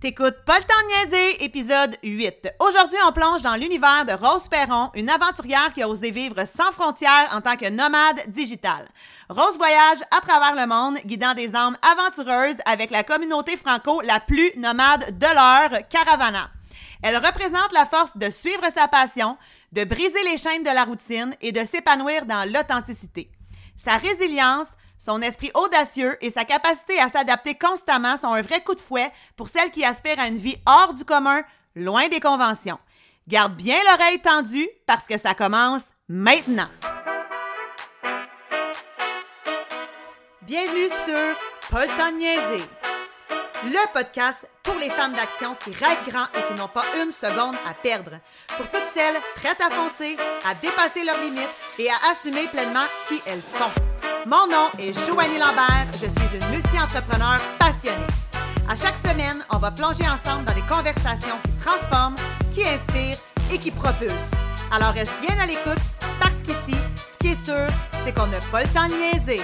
T'écoutes niaiser, épisode 8. Aujourd'hui, on plonge dans l'univers de Rose Perron, une aventurière qui a osé vivre sans frontières en tant que nomade digitale. Rose voyage à travers le monde, guidant des âmes aventureuses avec la communauté franco la plus nomade de l'heure, Caravana. Elle représente la force de suivre sa passion, de briser les chaînes de la routine et de s'épanouir dans l'authenticité. Sa résilience, son esprit audacieux et sa capacité à s'adapter constamment sont un vrai coup de fouet pour celles qui aspirent à une vie hors du commun, loin des conventions. Garde bien l'oreille tendue parce que ça commence maintenant. Bienvenue sur Paul niaiser, le podcast pour les femmes d'action qui rêvent grand et qui n'ont pas une seconde à perdre. Pour toutes celles prêtes à foncer, à dépasser leurs limites et à assumer pleinement qui elles sont. Mon nom est Joanie Lambert, je suis une multi-entrepreneur passionnée. À chaque semaine, on va plonger ensemble dans des conversations qui transforment, qui inspirent et qui propulsent. Alors reste bien à l'écoute parce qu'ici, ce qui est sûr, c'est qu'on n'a pas le temps de niaiser.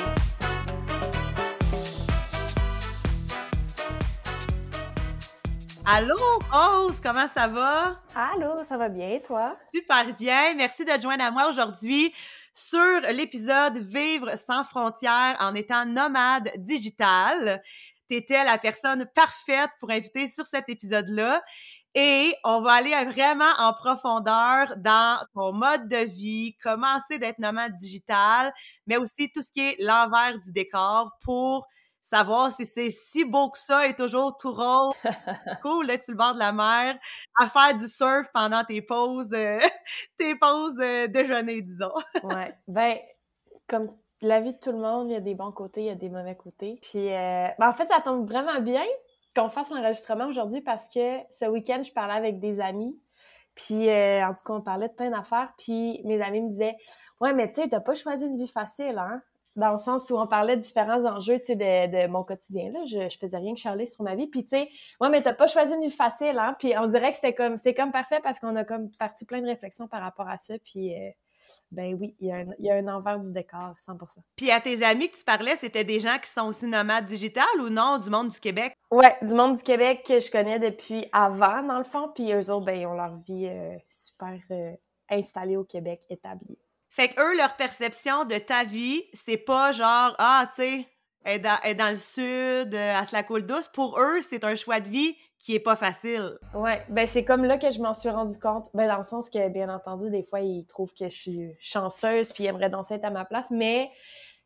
Allô, Rose, comment ça va? Allô, ça va bien, toi? Super bien. Merci de te joindre à moi aujourd'hui sur l'épisode Vivre sans frontières en étant nomade digital. Tu étais la personne parfaite pour inviter sur cet épisode-là. Et on va aller vraiment en profondeur dans ton mode de vie, commencer d'être nomade digital, mais aussi tout ce qui est l'envers du décor pour savoir si c'est si beau que ça et toujours tout rose, cool, là, tu le bord de la mer, à faire du surf pendant tes pauses, euh, tes pauses euh, déjeuner, disons. ouais. Ben, comme la vie de tout le monde, il y a des bons côtés, il y a des mauvais côtés. Puis, euh, ben, en fait, ça tombe vraiment bien qu'on fasse l'enregistrement aujourd'hui parce que ce week-end, je parlais avec des amis. Puis, en tout cas, on parlait de plein d'affaires. Puis, mes amis me disaient Ouais, mais tu sais, t'as pas choisi une vie facile, hein? Dans le sens où on parlait de différents enjeux, tu sais, de, mon quotidien, là. Je, je faisais rien que charler sur ma vie. Puis, tu sais, ouais, mais t'as pas choisi une facile, hein. Puis, on dirait que c'était comme, c'était comme parfait parce qu'on a comme parti plein de réflexions par rapport à ça. Puis, euh, ben oui, il y, a un, il y, a un envers du décor, 100% Puis, à tes amis que tu parlais, c'était des gens qui sont aussi nomades digital ou non, du monde du Québec? Ouais, du monde du Québec que je connais depuis avant, dans le fond. Puis, eux autres, ben, ils ont leur vie euh, super euh, installée au Québec, établie. Fait que eux, leur perception de ta vie, c'est pas genre, ah, tu sais, elle, est dans le sud, euh, elle se la coule douce. Pour eux, c'est un choix de vie qui est pas facile. Ouais, ben c'est comme là que je m'en suis rendu compte. Ben dans le sens que, bien entendu, des fois, ils trouvent que je suis chanceuse puis ils aimeraient danser être à ma place. Mais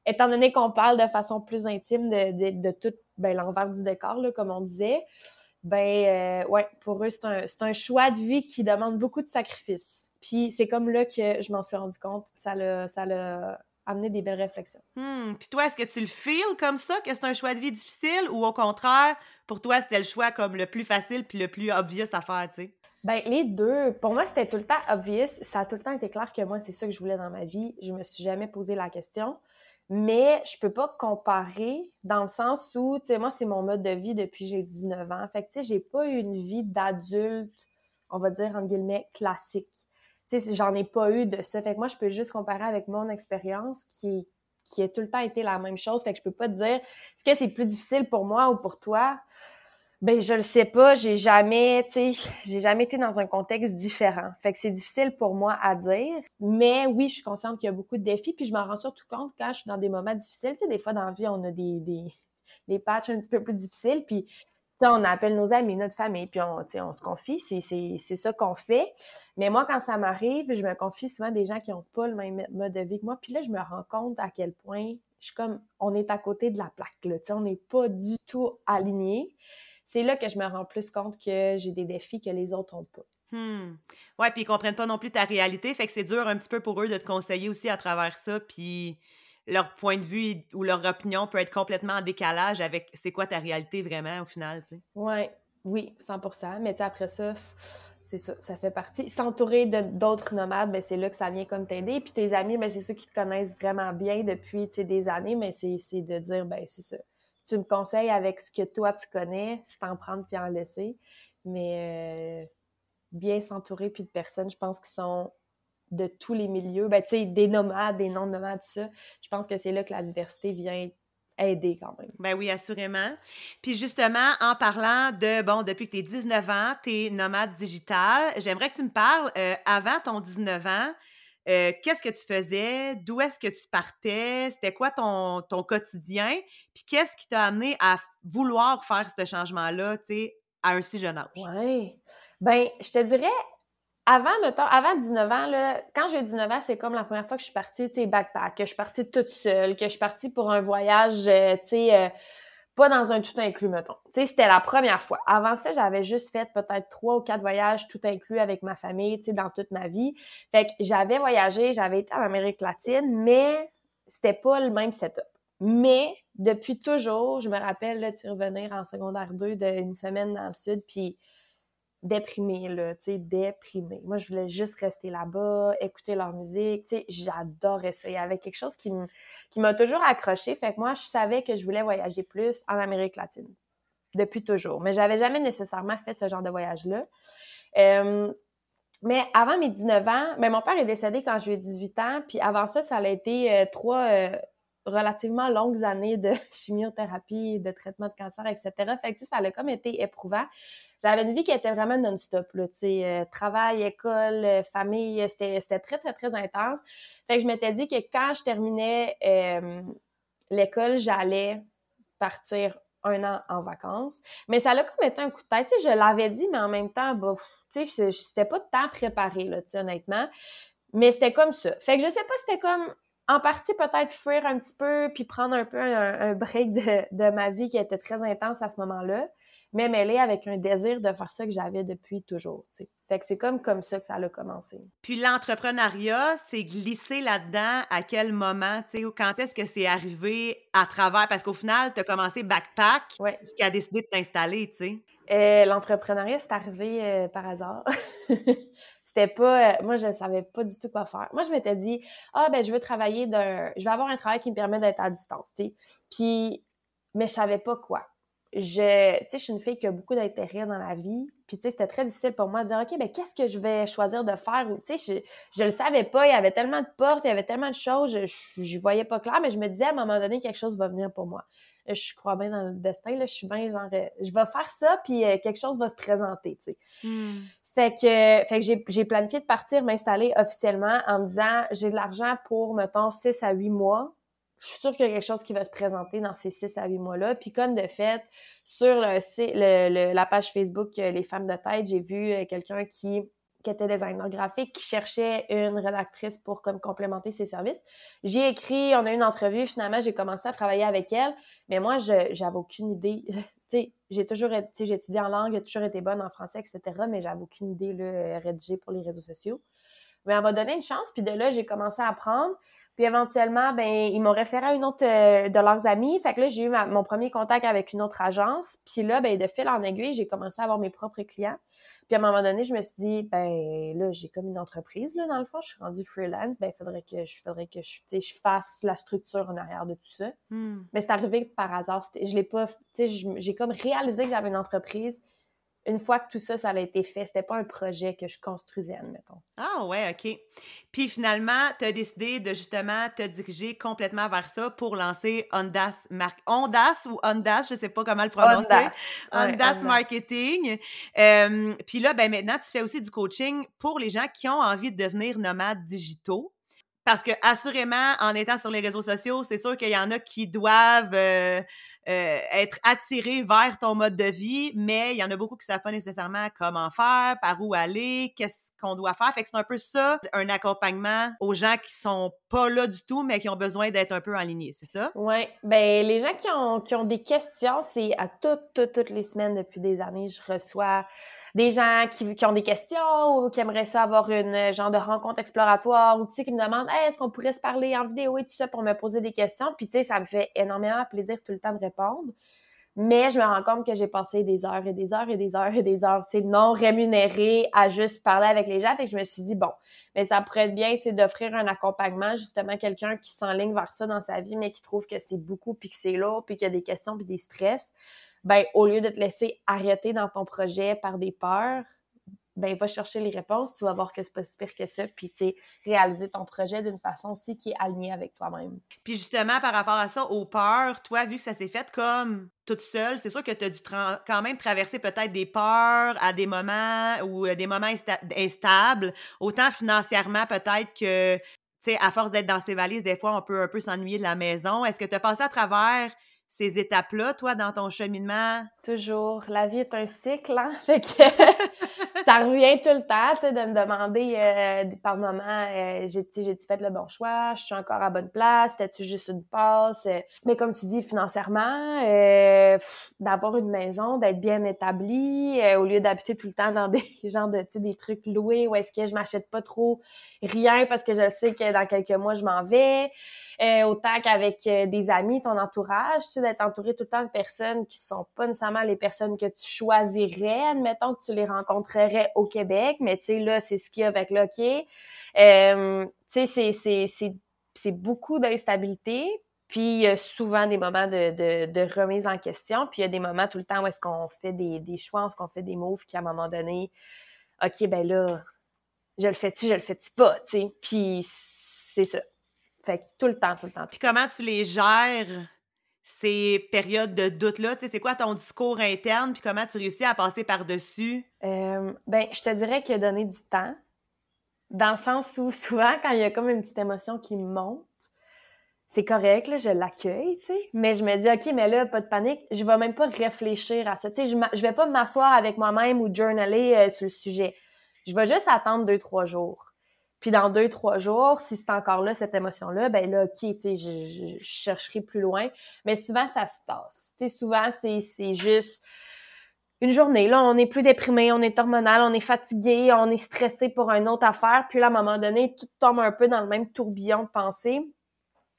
étant donné qu'on parle de façon plus intime de, de, de tout ben, l'envers du décor, là, comme on disait, ben euh, ouais, pour eux, c'est un, un choix de vie qui demande beaucoup de sacrifices. Puis c'est comme là que je m'en suis rendu compte. Ça l'a, amené des belles réflexions. Hmm. Puis toi, est-ce que tu le feels comme ça, que c'est un choix de vie difficile, ou au contraire, pour toi, c'était le choix comme le plus facile puis le plus obvious à faire, tu sais? Ben, les deux. Pour moi, c'était tout le temps obvious. Ça a tout le temps été clair que moi, c'est ça que je voulais dans ma vie. Je me suis jamais posé la question. Mais je peux pas comparer dans le sens où, tu sais, moi, c'est mon mode de vie depuis j'ai 19 ans. Fait que, tu sais, j'ai pas eu une vie d'adulte, on va dire, en guillemets, classique tu sais, j'en ai pas eu de ça. Fait que moi, je peux juste comparer avec mon expérience qui, qui a tout le temps été la même chose. Fait que je peux pas te dire, est-ce que c'est plus difficile pour moi ou pour toi? Ben, je le sais pas. J'ai jamais, tu j'ai jamais été dans un contexte différent. Fait que c'est difficile pour moi à dire. Mais oui, je suis consciente qu'il y a beaucoup de défis. Puis je m'en rends surtout compte quand je suis dans des moments difficiles. Tu sais, des fois dans la vie, on a des, des, des patchs un petit peu plus difficiles. Puis on appelle nos amis, notre famille, puis on, on se confie, c'est ça qu'on fait. Mais moi, quand ça m'arrive, je me confie souvent des gens qui n'ont pas le même mode de vie que moi. Puis là, je me rends compte à quel point je suis comme, on est à côté de la plaque, là, on n'est pas du tout alignés. C'est là que je me rends plus compte que j'ai des défis que les autres n'ont pas. Hmm. Ouais, puis ils comprennent pas non plus ta réalité, fait que c'est dur un petit peu pour eux de te conseiller aussi à travers ça, puis leur point de vue ou leur opinion peut être complètement en décalage avec c'est quoi ta réalité vraiment au final, tu sais. Ouais, oui, 100% Mais après ça, c'est ça, ça fait partie. S'entourer d'autres nomades, ben c'est là que ça vient comme t'aider. Puis tes amis, ben c'est ceux qui te connaissent vraiment bien depuis des années, mais c'est de dire, ben c'est ça. Tu me conseilles avec ce que toi tu connais, c'est en prendre puis en laisser. Mais euh, bien s'entourer puis de personnes, je pense, qui sont de tous les milieux, ben, tu sais, des nomades, des non-nomades, tout ça. Je pense que c'est là que la diversité vient aidé quand même. Ben oui, assurément. Puis justement, en parlant de, bon, depuis que tu es 19 ans, tu es nomade digital, j'aimerais que tu me parles, euh, avant ton 19 ans, euh, qu'est-ce que tu faisais? D'où est-ce que tu partais? C'était quoi ton, ton quotidien? Puis qu'est-ce qui t'a amené à vouloir faire ce changement-là, tu sais, à un si jeune âge? Oui. Ben, je te dirais, avant, mettons, avant 19 ans, là, quand j'ai 19 ans, c'est comme la première fois que je suis partie, tu sais, backpack, que je suis partie toute seule, que je suis partie pour un voyage, euh, tu sais, euh, pas dans un tout inclus, mettons. Tu sais, c'était la première fois. Avant ça, j'avais juste fait peut-être trois ou quatre voyages tout inclus avec ma famille, tu sais, dans toute ma vie. Fait que j'avais voyagé, j'avais été en Amérique latine, mais c'était pas le même setup. Mais depuis toujours, je me rappelle, de revenir en secondaire 2 d'une semaine dans le sud, puis déprimée, là, tu sais, déprimée. Moi, je voulais juste rester là-bas, écouter leur musique, tu sais, j'adorais ça. Il y avait quelque chose qui m'a toujours accroché, fait que moi, je savais que je voulais voyager plus en Amérique latine, depuis toujours. Mais j'avais jamais nécessairement fait ce genre de voyage-là. Mais avant mes 19 ans, mais mon père est décédé quand j'ai eu 18 ans, puis avant ça, ça a été euh, trois... Euh, relativement longues années de chimiothérapie, de traitement de cancer, etc. Fait que, ça a comme été éprouvant. J'avais une vie qui était vraiment non-stop, là, tu sais, euh, travail, école, euh, famille, c'était, très, très, très intense. Fait que je m'étais dit que quand je terminais euh, l'école, j'allais partir un an en vacances. Mais ça a comme été un coup de tête. Tu sais, je l'avais dit, mais en même temps, bah, tu sais, c'était pas de temps préparé, là, honnêtement. Mais c'était comme ça. Fait que je sais pas, c'était comme en partie peut-être fuir un petit peu puis prendre un peu un, break de, ma vie qui était très intense à ce moment-là, mais mêlé avec un désir de faire ça que j'avais depuis toujours. sais. Fait que c'est comme comme ça que ça a commencé. Puis l'entrepreneuriat, c'est glissé là-dedans à quel moment, tu sais, quand est-ce que c'est arrivé à travers, parce qu'au final, tu as commencé backpack, ce qui a décidé de t'installer, tu sais. Euh, l'entrepreneuriat, c'est arrivé euh, par hasard. C'était pas. Euh, moi, je savais pas du tout quoi faire. Moi, je m'étais dit, ah, ben, je veux travailler d'un. Je vais avoir un travail qui me permet d'être à distance, tu sais. Puis, mais je savais pas quoi. Je, tu sais, je suis une fille qui a beaucoup d'intérêt dans la vie. Puis, tu sais, c'était très difficile pour moi de dire, OK, ben, qu'est-ce que je vais choisir de faire? Tu sais, je, je le savais pas. Il y avait tellement de portes, il y avait tellement de choses. Je, je, voyais pas clair, mais je me disais, à un moment donné, quelque chose va venir pour moi. Je crois bien dans le destin, là. Je suis bien genre, euh, je vais faire ça, puis euh, quelque chose va se présenter, tu sais. Hmm. Fait que, fait que j'ai planifié de partir m'installer officiellement en me disant j'ai de l'argent pour, mettons, 6 à 8 mois. Je suis sûre qu'il y a quelque chose qui va se présenter dans ces 6 à 8 mois-là. Puis comme de fait, sur le, la page Facebook euh, Les Femmes de tête, j'ai vu euh, quelqu'un qui qui était designer graphique, qui cherchait une rédactrice pour comme complémenter ses services. J'ai écrit, on a eu une entrevue, finalement, j'ai commencé à travailler avec elle, mais moi, je j'avais aucune idée. j'ai toujours j'ai étudié en langue, j'ai toujours été bonne en français, etc., mais j'avais aucune idée, là, rédiger pour les réseaux sociaux. Mais on m'a donné une chance, puis de là, j'ai commencé à apprendre. Puis éventuellement, ben ils m'ont référé à une autre euh, de leurs amis. Fait que là, j'ai eu mon premier contact avec une autre agence. Puis là, ben de fil en aiguille, j'ai commencé à avoir mes propres clients. Puis à un moment donné, je me suis dit, ben là, j'ai comme une entreprise, là, dans le fond. Je suis rendue freelance. Ben, il faudrait que je, faudrait que je, je fasse la structure en arrière de tout ça. Hmm. Mais c'est arrivé par hasard. Je l'ai pas, tu sais, j'ai comme réalisé que j'avais une entreprise une fois que tout ça, ça a été fait, c'était pas un projet que je construisais, admettons. Ah ouais, OK. Puis finalement, tu as décidé de justement te diriger complètement vers ça pour lancer Ondas Mark Ondas ou Ondas, je sais pas comment le prononcer. Ondas, Ondas, Marketing. Euh, puis là, ben maintenant, tu fais aussi du coaching pour les gens qui ont envie de devenir nomades digitaux. Parce que, assurément, en étant sur les réseaux sociaux, c'est sûr qu'il y en a qui doivent euh, euh, être attiré vers ton mode de vie, mais il y en a beaucoup qui ne savent pas nécessairement comment faire, par où aller, qu'est-ce qu'on doit faire. Fait que c'est un peu ça, un accompagnement aux gens qui sont pas là du tout, mais qui ont besoin d'être un peu en ligne, c'est ça? Oui. Ben les gens qui ont, qui ont des questions, c'est à toutes, toutes, toutes les semaines depuis des années, je reçois des gens qui, ont des questions ou qui aimeraient ça avoir une euh, genre de rencontre exploratoire ou tu sais, qui me demandent est-ce qu'on pourrait se parler en vidéo et tout ça pour me poser des questions? Puis tu sais, ça me fait énormément plaisir tout le temps de répondre. Mais je me rends compte que j'ai passé des heures et des heures et des heures et des heures, tu sais, non rémunérées à juste parler avec les gens. Fait que je me suis dit, bon, mais ça pourrait être bien, tu sais, d'offrir un accompagnement, justement, quelqu'un qui s'enligne vers ça dans sa vie, mais qui trouve que c'est beaucoup, puis que c'est lourd, puis qu'il y a des questions, puis des stress ben, au lieu de te laisser arrêter dans ton projet par des peurs, ben va chercher les réponses, tu vas voir que c'est pas si pire que ça, puis tu sais, réaliser ton projet d'une façon aussi qui est alignée avec toi-même. Puis justement, par rapport à ça, aux peurs, toi, vu que ça s'est fait comme toute seule, c'est sûr que tu as dû quand même traverser peut-être des peurs à des moments ou euh, des moments instables, autant financièrement peut-être que, tu sais, à force d'être dans ces valises, des fois, on peut un peu s'ennuyer de la maison. Est-ce que tu as passé à travers ces étapes-là, toi, dans ton cheminement? Toujours. La vie est un cycle, hein? Fait que ça revient tout le temps, tu sais, de me demander euh, par moment, euh, j'ai-tu fait le bon choix? Je suis encore à bonne place? C'était-tu juste une passe? Euh, mais comme tu dis, financièrement, euh, d'avoir une maison, d'être bien établi, au lieu d'habiter tout le temps dans des genres de, tu sais, des trucs loués, ou est-ce que je m'achète pas trop rien parce que je sais que dans quelques mois, je m'en vais? Autant qu'avec des amis, ton entourage, d'être entouré tout le temps de personnes qui sont pas nécessairement les personnes que tu choisirais, admettons que tu les rencontrerais au Québec, mais tu sais, là, c'est ce qu'il y a avec l'hockey. Euh, tu sais, c'est beaucoup d'instabilité, puis il y a souvent des moments de, de, remise en question, puis il y a des moments tout le temps où est-ce qu'on fait des, des choix, où est-ce qu'on fait des moves qui, à un moment donné, OK, ben là, je le fais-tu, je le fais-tu pas, tu sais? Puis c'est ça. Fait que tout le temps, tout le temps. Puis comment tu les gères ces périodes de doute-là? C'est quoi ton discours interne, puis comment tu réussis à passer par-dessus? Euh, ben, je te dirais qu'il a donné du temps, dans le sens où souvent, quand il y a comme une petite émotion qui monte, c'est correct, là, je l'accueille, tu sais, mais je me dis, OK, mais là, pas de panique, je vais même pas réfléchir à ça, tu sais, je, je vais pas m'asseoir avec moi-même ou journaler euh, sur le sujet. Je vais juste attendre deux, trois jours. Puis dans deux, trois jours, si c'est encore là, cette émotion-là, ben là, OK, je, je, chercherai plus loin. Mais souvent, ça se tasse. Tu souvent, c'est, juste une journée. Là, on est plus déprimé, on est hormonal, on est fatigué, on est stressé pour une autre affaire. Puis là, à un moment donné, tout tombe un peu dans le même tourbillon de pensée.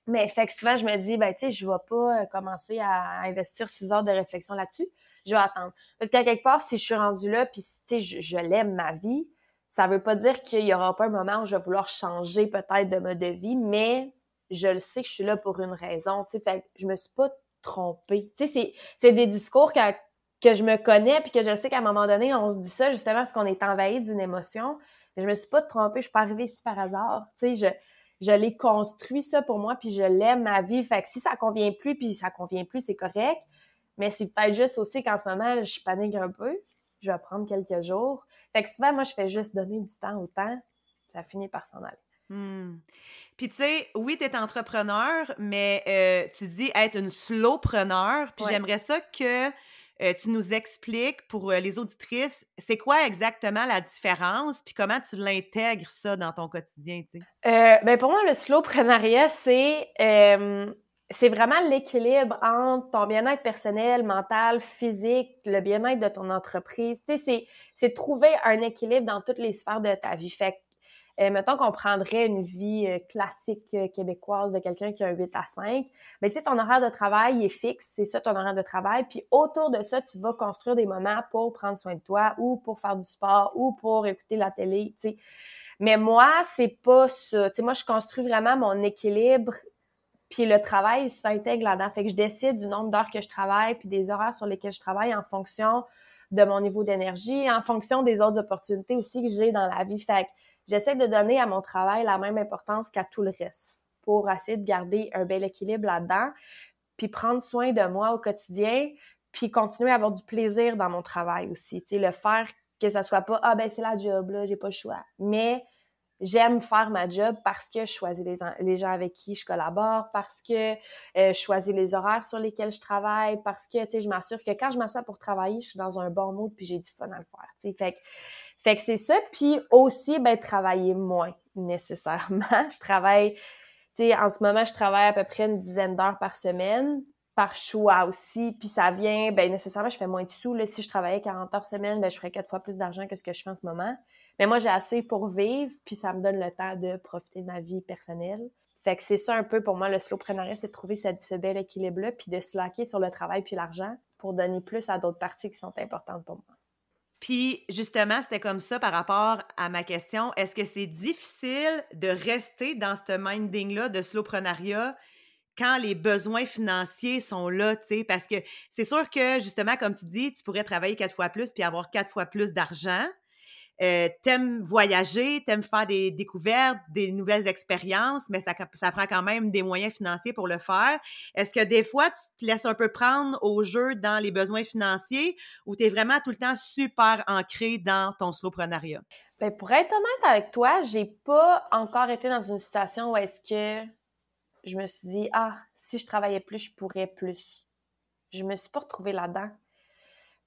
Mais fait que souvent, je me dis, ben, tu sais, je vais pas euh, commencer à investir six heures de réflexion là-dessus. Je vais attendre. Parce qu'à quelque part, si je suis rendue là, puis, tu sais, je l'aime ma vie, ça veut pas dire qu'il y aura pas un moment où je vais vouloir changer peut-être de mode de vie, mais je le sais que je suis là pour une raison, tu sais, fait je me suis pas trompée. Tu sais, c'est des discours que, que je me connais puis que je sais qu'à un moment donné, on se dit ça justement parce qu'on est envahi d'une émotion. Mais je me suis pas trompée, je suis pas arrivée ici par hasard. Tu sais, je, je l'ai construit ça pour moi puis je l'aime ma vie. Fait que si ça convient plus puis ça convient plus, c'est correct. Mais c'est peut-être juste aussi qu'en ce moment, je panique un peu je vais prendre quelques jours. Fait que souvent, moi, je fais juste donner du temps au temps, ça finit par s'en aller. Hmm. Puis tu sais, oui, tu es entrepreneur, mais euh, tu dis être une slowpreneur. Puis j'aimerais ça que euh, tu nous expliques pour euh, les auditrices, c'est quoi exactement la différence, puis comment tu l'intègres ça dans ton quotidien, ben pour moi, le slowpreneuriat, c'est c'est vraiment l'équilibre entre ton bien-être personnel, mental, physique, le bien-être de ton entreprise. Tu sais, c'est, trouver un équilibre dans toutes les sphères de ta vie. Fait que, euh, mettons qu'on prendrait une vie euh, classique euh, québécoise de quelqu'un qui a un 8 à 5, mais tu sais, ton horaire de travail est fixe, c'est ça ton horaire de travail, puis autour de ça, tu vas construire des moments pour prendre soin de toi ou pour faire du sport ou pour écouter la télé, tu sais. Mais moi, c'est pas ça. Tu sais, moi, je construis vraiment mon équilibre puis le travail s'intègre là-dedans. Fait que je décide du nombre d'heures que je travaille, puis des horaires sur lesquels je travaille en fonction de mon niveau d'énergie, en fonction des autres opportunités aussi que j'ai dans la vie. Fait que j'essaie de donner à mon travail la même importance qu'à tout le reste pour essayer de garder un bel équilibre là-dedans, puis prendre soin de moi au quotidien, puis continuer à avoir du plaisir dans mon travail aussi. Tu sais, le faire que ça soit pas, ah ben c'est la job, là, j'ai pas le choix. Mais j'aime faire ma job parce que je choisis les, gens avec qui je collabore, parce que euh, je choisis les horaires sur lesquels je travaille, parce que, tu sais, je m'assure que quand je m'assois pour travailler, je suis dans un bon mood puis j'ai du fun à le faire, tu sais. Fait que, fait que c'est ça. Puis aussi, ben, travailler moins nécessairement. je travaille, tu sais, en ce moment, je travaille à peu près une dizaine d'heures par semaine par choix aussi. Puis ça vient, ben nécessairement, je fais moins de sous. Là. Si je travaillais 40 heures semaine, ben, je ferais quatre fois plus d'argent que ce que je fais en ce moment. Mais moi, j'ai assez pour vivre, puis ça me donne le temps de profiter de ma vie personnelle. Fait que c'est ça un peu pour moi, le slowpreneuriat, c'est de trouver ce, bel équilibre-là, puis de se laquer sur le travail puis l'argent pour donner plus à d'autres parties qui sont importantes pour moi. Puis justement, c'était comme ça par rapport à ma question. Est-ce que c'est difficile de rester dans ce minding-là de slowpreneuriat quand les besoins financiers sont là, tu sais? Parce que c'est sûr que justement, comme tu dis, tu pourrais travailler quatre fois plus puis avoir quatre fois plus d'argent. Euh, t'aimes voyager, t'aimes faire des découvertes, des nouvelles expériences, mais ça, ça prend quand même des moyens financiers pour le faire. Est-ce que des fois, tu te laisses un peu prendre au jeu dans les besoins financiers ou tu es vraiment tout le temps super ancré dans ton slowpreneuriat? Ben, pour être honnête avec toi, j'ai pas encore été dans une situation où est-ce que je me suis dit, ah, si je travaillais plus, je pourrais plus. Je me suis pas retrouvée là-dedans.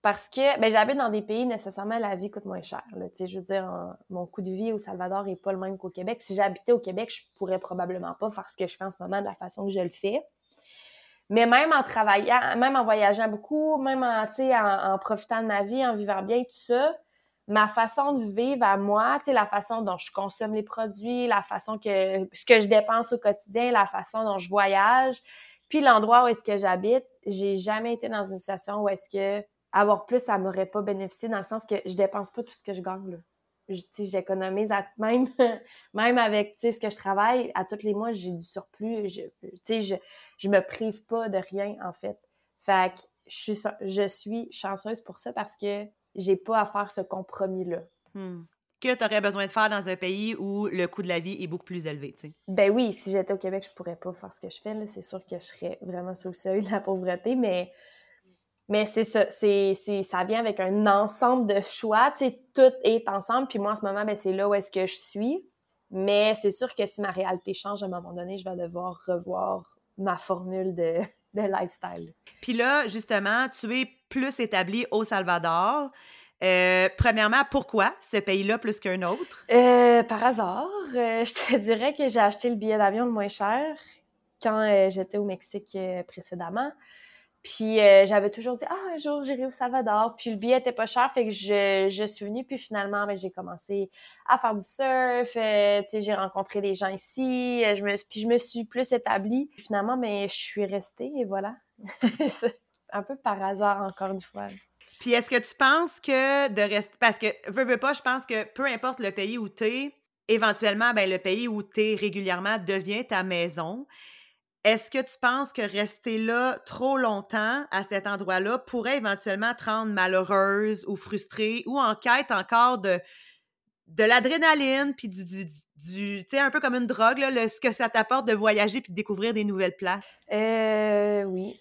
Parce que ben, j'habite dans des pays, nécessairement, la vie coûte moins cher. Là. Je veux dire, mon coût de vie au Salvador n'est pas le même qu'au Québec. Si j'habitais au Québec, je pourrais probablement pas faire ce que je fais en ce moment de la façon que je le fais. Mais même en travaillant, même en voyageant beaucoup, même en, en, en profitant de ma vie, en vivant bien, tout ça, ma façon de vivre à moi, la façon dont je consomme les produits, la façon que ce que je dépense au quotidien, la façon dont je voyage, puis l'endroit où est-ce que j'habite, j'ai jamais été dans une situation où est-ce que avoir plus, ça m'aurait pas bénéficié dans le sens que je dépense pas tout ce que je gagne. Là. J'économise même, même avec ce que je travaille, à tous les mois, j'ai du surplus. Je, je, je me prive pas de rien, en fait. Fait que je suis, je suis chanceuse pour ça parce que j'ai pas à faire ce compromis-là. Hmm. Que tu aurais besoin de faire dans un pays où le coût de la vie est beaucoup plus élevé, tu sais? Ben oui, si j'étais au Québec, je pourrais pas faire ce que je fais. C'est sûr que je serais vraiment sous le seuil de la pauvreté, mais mais c'est ça, c'est, ça vient avec un ensemble de choix. Tu sais, tout est ensemble. Puis moi, en ce moment, ben, c'est là où est-ce que je suis. Mais c'est sûr que si ma réalité change à un moment donné, je vais devoir revoir ma formule de, de lifestyle. Puis là, justement, tu es plus établi au Salvador. Euh, premièrement, pourquoi ce pays-là plus qu'un autre? Euh, par hasard. Euh, je te dirais que j'ai acheté le billet d'avion le moins cher quand j'étais au Mexique précédemment. Puis euh, j'avais toujours dit, ah, un jour, j'irai au Salvador. Puis le billet était pas cher, fait que je, je suis venue. Puis finalement, ben, j'ai commencé à faire du surf. Euh, j'ai rencontré des gens ici. Euh, puis je me suis plus établie. finalement, mais ben, je suis restée et voilà. un peu par hasard, encore une fois. Puis est-ce que tu penses que de rester... Parce que, veux, veux pas, je pense que peu importe le pays où tu es, éventuellement, ben, le pays où tu es régulièrement devient ta maison. Est-ce que tu penses que rester là trop longtemps à cet endroit-là pourrait éventuellement te rendre malheureuse ou frustrée ou en quête encore de, de l'adrénaline puis du, tu sais, un peu comme une drogue, là, ce que ça t'apporte de voyager puis de découvrir des nouvelles places? Euh, oui,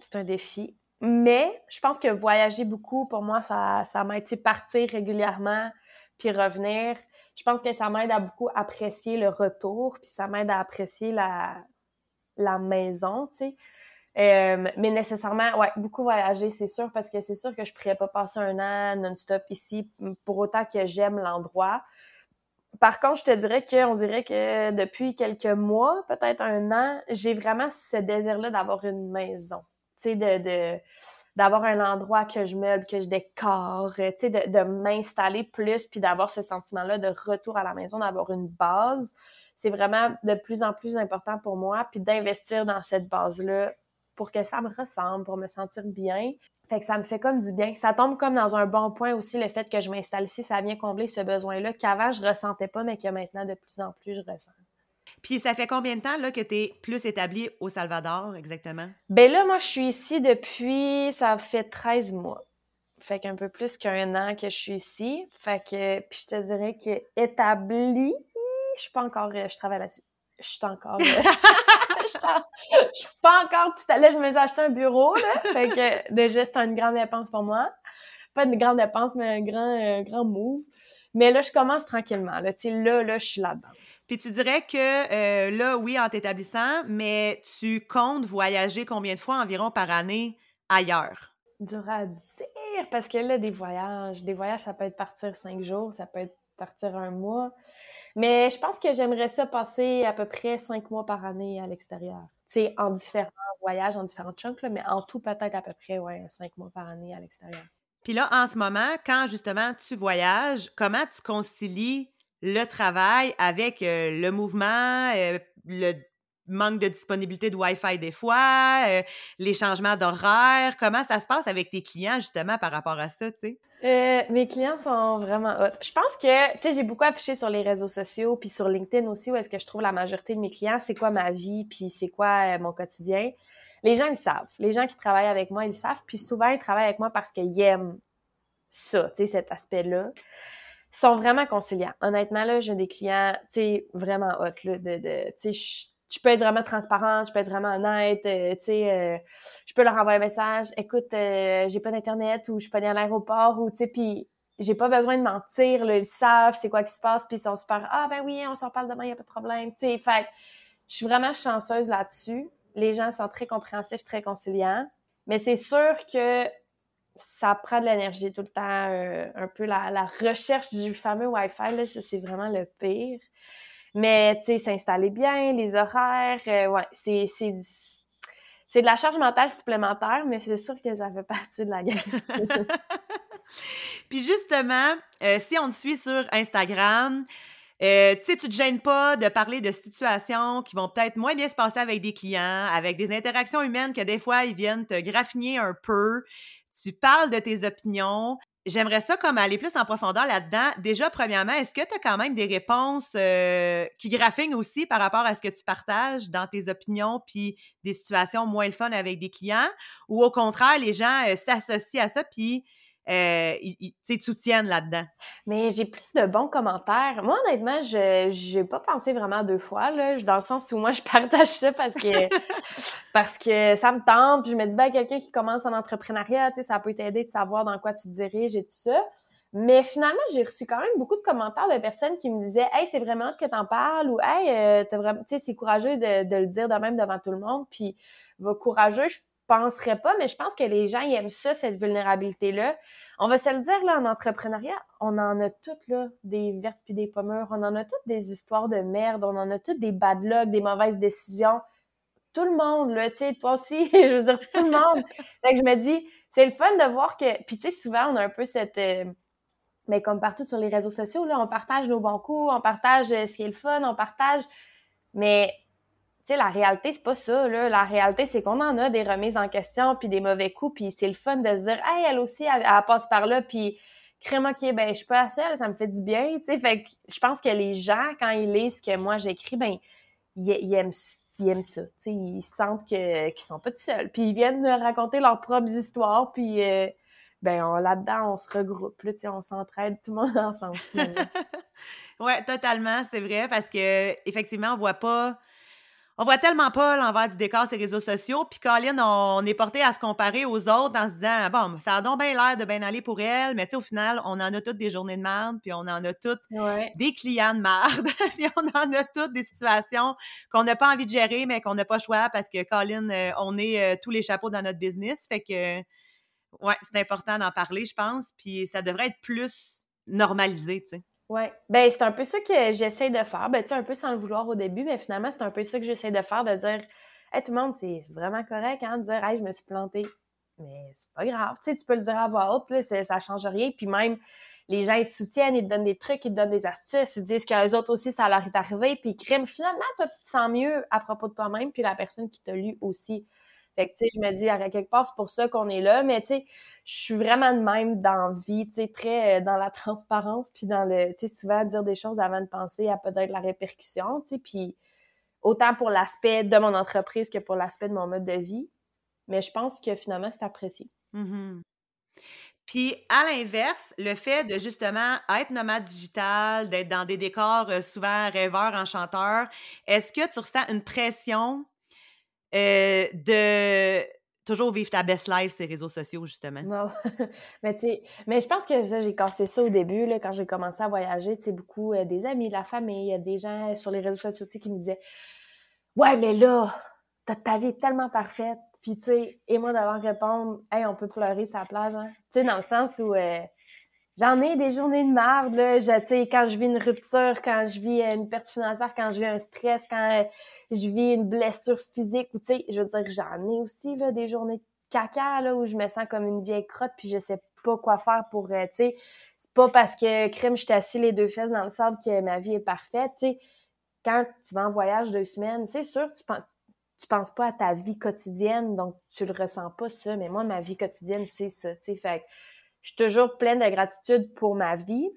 c'est un défi. Mais je pense que voyager beaucoup, pour moi, ça, ça m'aide, partir régulièrement puis revenir. Je pense que ça m'aide à beaucoup apprécier le retour, puis ça m'aide à apprécier la, la maison, tu sais. Euh, mais nécessairement, ouais, beaucoup voyager, c'est sûr, parce que c'est sûr que je pourrais pas passer un an non-stop ici, pour autant que j'aime l'endroit. Par contre, je te dirais qu'on dirait que depuis quelques mois, peut-être un an, j'ai vraiment ce désir-là d'avoir une maison. Tu sais, de, de d'avoir un endroit que je meuble, que je décore, tu sais, de, de m'installer plus, puis d'avoir ce sentiment-là de retour à la maison, d'avoir une base c'est vraiment de plus en plus important pour moi, puis d'investir dans cette base-là pour que ça me ressemble, pour me sentir bien. Fait que ça me fait comme du bien. Ça tombe comme dans un bon point aussi, le fait que je m'installe ici, ça vient combler ce besoin-là qu'avant je ressentais pas, mais que maintenant, de plus en plus, je ressens. Puis ça fait combien de temps là, que tu es plus établi au Salvador exactement? Ben là, moi, je suis ici depuis, ça fait 13 mois. Fait qu'un peu plus qu'un an que je suis ici. Fait que, puis je te dirais que établi, je suis pas encore, euh, je travaille là-dessus. Je suis encore, euh, je suis pas encore tout à l'heure, je me suis acheté un bureau, là. Fait que, déjà, c'est une grande dépense pour moi. Pas une grande dépense, mais un grand, un grand move. Mais là, je commence tranquillement, là. Tu là, là, je suis là-dedans. Puis tu dirais que euh, là, oui, en t'établissant, mais tu comptes voyager combien de fois environ par année ailleurs? Dur à dire, parce que là, des voyages, des voyages, ça peut être partir cinq jours, ça peut être partir un mois. Mais je pense que j'aimerais ça passer à peu près cinq mois par année à l'extérieur. Tu sais, en différents voyages, en différents chunks, mais en tout, peut-être à peu près, ouais, cinq mois par année à l'extérieur. Puis là, en ce moment, quand justement tu voyages, comment tu concilies le travail avec euh, le mouvement, euh, le manque de disponibilité de Wi-Fi des fois, euh, les changements d'horaire. Comment ça se passe avec tes clients justement par rapport à ça, tu sais? Euh, mes clients sont vraiment hot. Je pense que, tu sais, j'ai beaucoup affiché sur les réseaux sociaux, puis sur LinkedIn aussi, où est-ce que je trouve la majorité de mes clients, c'est quoi ma vie, puis c'est quoi euh, mon quotidien. Les gens, ils savent. Les gens qui travaillent avec moi, ils savent, puis souvent, ils travaillent avec moi parce qu'ils aiment ça, tu sais, cet aspect-là. sont vraiment conciliants. Honnêtement, là, j'ai des clients, tu sais, vraiment hot, là, de tu sais, je peux être vraiment transparente, je peux être vraiment honnête, euh, tu sais, euh, je peux leur envoyer un message, écoute, euh, j'ai pas d'internet ou je suis pas à l'aéroport ou tu sais, puis j'ai pas besoin de mentir, là, ils savent c'est quoi qui se passe, puis ils sont super ah ben oui, on s'en parle demain, y a pas de problème, tu sais, fait je suis vraiment chanceuse là-dessus. Les gens sont très compréhensifs, très conciliants, mais c'est sûr que ça prend de l'énergie tout le temps, un peu la, la, recherche du fameux Wi-Fi, là, c'est vraiment le pire. Mais, tu sais, s'installer bien, les horaires, euh, ouais, c'est, c'est, c'est de la charge mentale supplémentaire, mais c'est sûr que ça fait partie de la game. Puis justement, euh, si on te suit sur Instagram, euh, tu sais, tu te gênes pas de parler de situations qui vont peut-être moins bien se passer avec des clients, avec des interactions humaines que des fois, ils viennent te graffiner un peu. Tu parles de tes opinions. J'aimerais ça comme aller plus en profondeur là-dedans. Déjà, premièrement, est-ce que tu as quand même des réponses euh, qui graffinent aussi par rapport à ce que tu partages dans tes opinions puis des situations moins le fun avec des clients? Ou au contraire, les gens euh, s'associent à ça puis euh, ils, te soutiennent là-dedans. Mais j'ai plus de bons commentaires. Moi, honnêtement, je n'ai pas pensé vraiment deux fois, là, dans le sens où moi, je partage ça parce que parce que ça me tente. Puis je me dis, ben, quelqu'un qui commence en entrepreneuriat, ça peut t'aider de savoir dans quoi tu te diriges et tout ça. Mais finalement, j'ai reçu quand même beaucoup de commentaires de personnes qui me disaient Hey, c'est vraiment que t'en parles ou Hey, euh, vraiment, tu sais, c'est courageux de, de, le dire de même devant tout le monde. Puis, bah, courageux, je penserais pas, mais je pense que les gens aiment ça, cette vulnérabilité-là. On va se le dire, là, en entrepreneuriat, on en a toutes, là, des vertes puis des pommures. On en a toutes des histoires de merde. On en a toutes des bad luck, des mauvaises décisions. Tout le monde, là, tu sais, toi aussi, je veux dire, tout le monde. fait que je me dis, c'est le fun de voir que... Puis, tu sais, souvent, on a un peu cette... mais euh, ben, comme partout sur les réseaux sociaux, là, on partage nos bons coups, on partage euh, ce qui est le fun, on partage... Mais tu sais, la réalité, c'est pas ça, là. La réalité, c'est qu'on en a des remises en question, puis des mauvais coups, puis c'est le fun de se dire, hey, elle aussi, elle, passe par là, puis crème, OK, ben, je suis pas la seule, ça me fait du bien, tu sais. Fait que je pense que les gens, quand ils lisent ce que moi j'écris, ben, ils, aiment, ils aiment ça, tu sais. Ils sentent que, qu'ils sont pas tout seuls. Puis ils viennent raconter leurs propres histoires, puis, euh, ben, là-dedans, on se regroupe, là, on s'entraide tout le monde ensemble. ouais, totalement, c'est vrai, parce que, effectivement, on voit pas on voit tellement pas l'envers du décor ces réseaux sociaux. Puis Colin, on, est porté à se comparer aux autres en se disant bon, ça a donc bien l'air de bien aller pour elle, mais tu sais, au final, on en a toutes des journées de merde, puis on en a toutes des clients de merde, puis on en a toutes des situations qu'on n'a pas envie de gérer, mais qu'on n'a pas le choix parce que Colin, euh, on est euh, tous les chapeaux dans notre business. Fait que ouais, c'est important d'en parler, je pense. Puis ça devrait être plus normalisé, tu sais. Oui. Ben, c'est un peu ça que j'essaie de faire. Ben, tu sais, un peu sans le vouloir au début, mais finalement, c'est un peu ça que j'essaie de faire, de dire, hey, tout le monde, c'est vraiment correct, hein, de dire, hey, je me suis plantée. Mais c'est pas grave. Tu peux le dire à voix haute, là, ça change rien. Puis même, les gens, ils te soutiennent, ils te donnent des trucs, ils te donnent des astuces, ils disent qu'eux autres aussi, ça leur est arrivé. Puis, crime, finalement, toi, tu te sens mieux à propos de toi-même, puis la personne qui t'a lu aussi. Fait que, tu sais, je me dis, à quelque part, c'est pour ça qu'on est là. Mais, tu sais, je suis vraiment de même dans vie, tu sais, très euh, dans la transparence, puis dans le, tu sais, souvent dire des choses avant de penser à peut-être la répercussion, tu sais, puis autant pour l'aspect de mon entreprise que pour l'aspect de mon mode de vie. Mais je pense que finalement, c'est apprécié. Mm-hmm. Puis, à l'inverse, le fait de justement être nomade digital, d'être dans des décors euh, souvent rêveurs, enchanteurs, est-ce que tu ressens une pression euh, de toujours vivre ta best life ces réseaux sociaux, justement. Non. mais tu mais je pense que j'ai cassé ça au début, là, quand j'ai commencé à voyager, tu sais, beaucoup euh, des amis, de la famille, des gens sur les réseaux sociaux qui me disaient Ouais, mais là, ta vie est tellement parfaite. Puis, tu sais, et moi de leur répondre Hey, on peut pleurer la plage, hein? Tu sais, dans le sens où euh, J'en ai des journées de merde, là. Je, quand je vis une rupture, quand je vis une perte financière, quand je vis un stress, quand euh, je vis une blessure physique, ou tu sais, je veux dire, j'en ai aussi, là, des journées de caca, là, où je me sens comme une vieille crotte, puis je sais pas quoi faire pour, euh, tu sais, c'est pas parce que, crime, je suis assis les deux fesses dans le sable que ma vie est parfaite, tu sais. Quand tu vas en voyage deux semaines, c'est sûr, tu penses, tu penses pas à ta vie quotidienne, donc tu le ressens pas, ça, mais moi, ma vie quotidienne, c'est ça, tu sais, fait je suis toujours pleine de gratitude pour ma vie,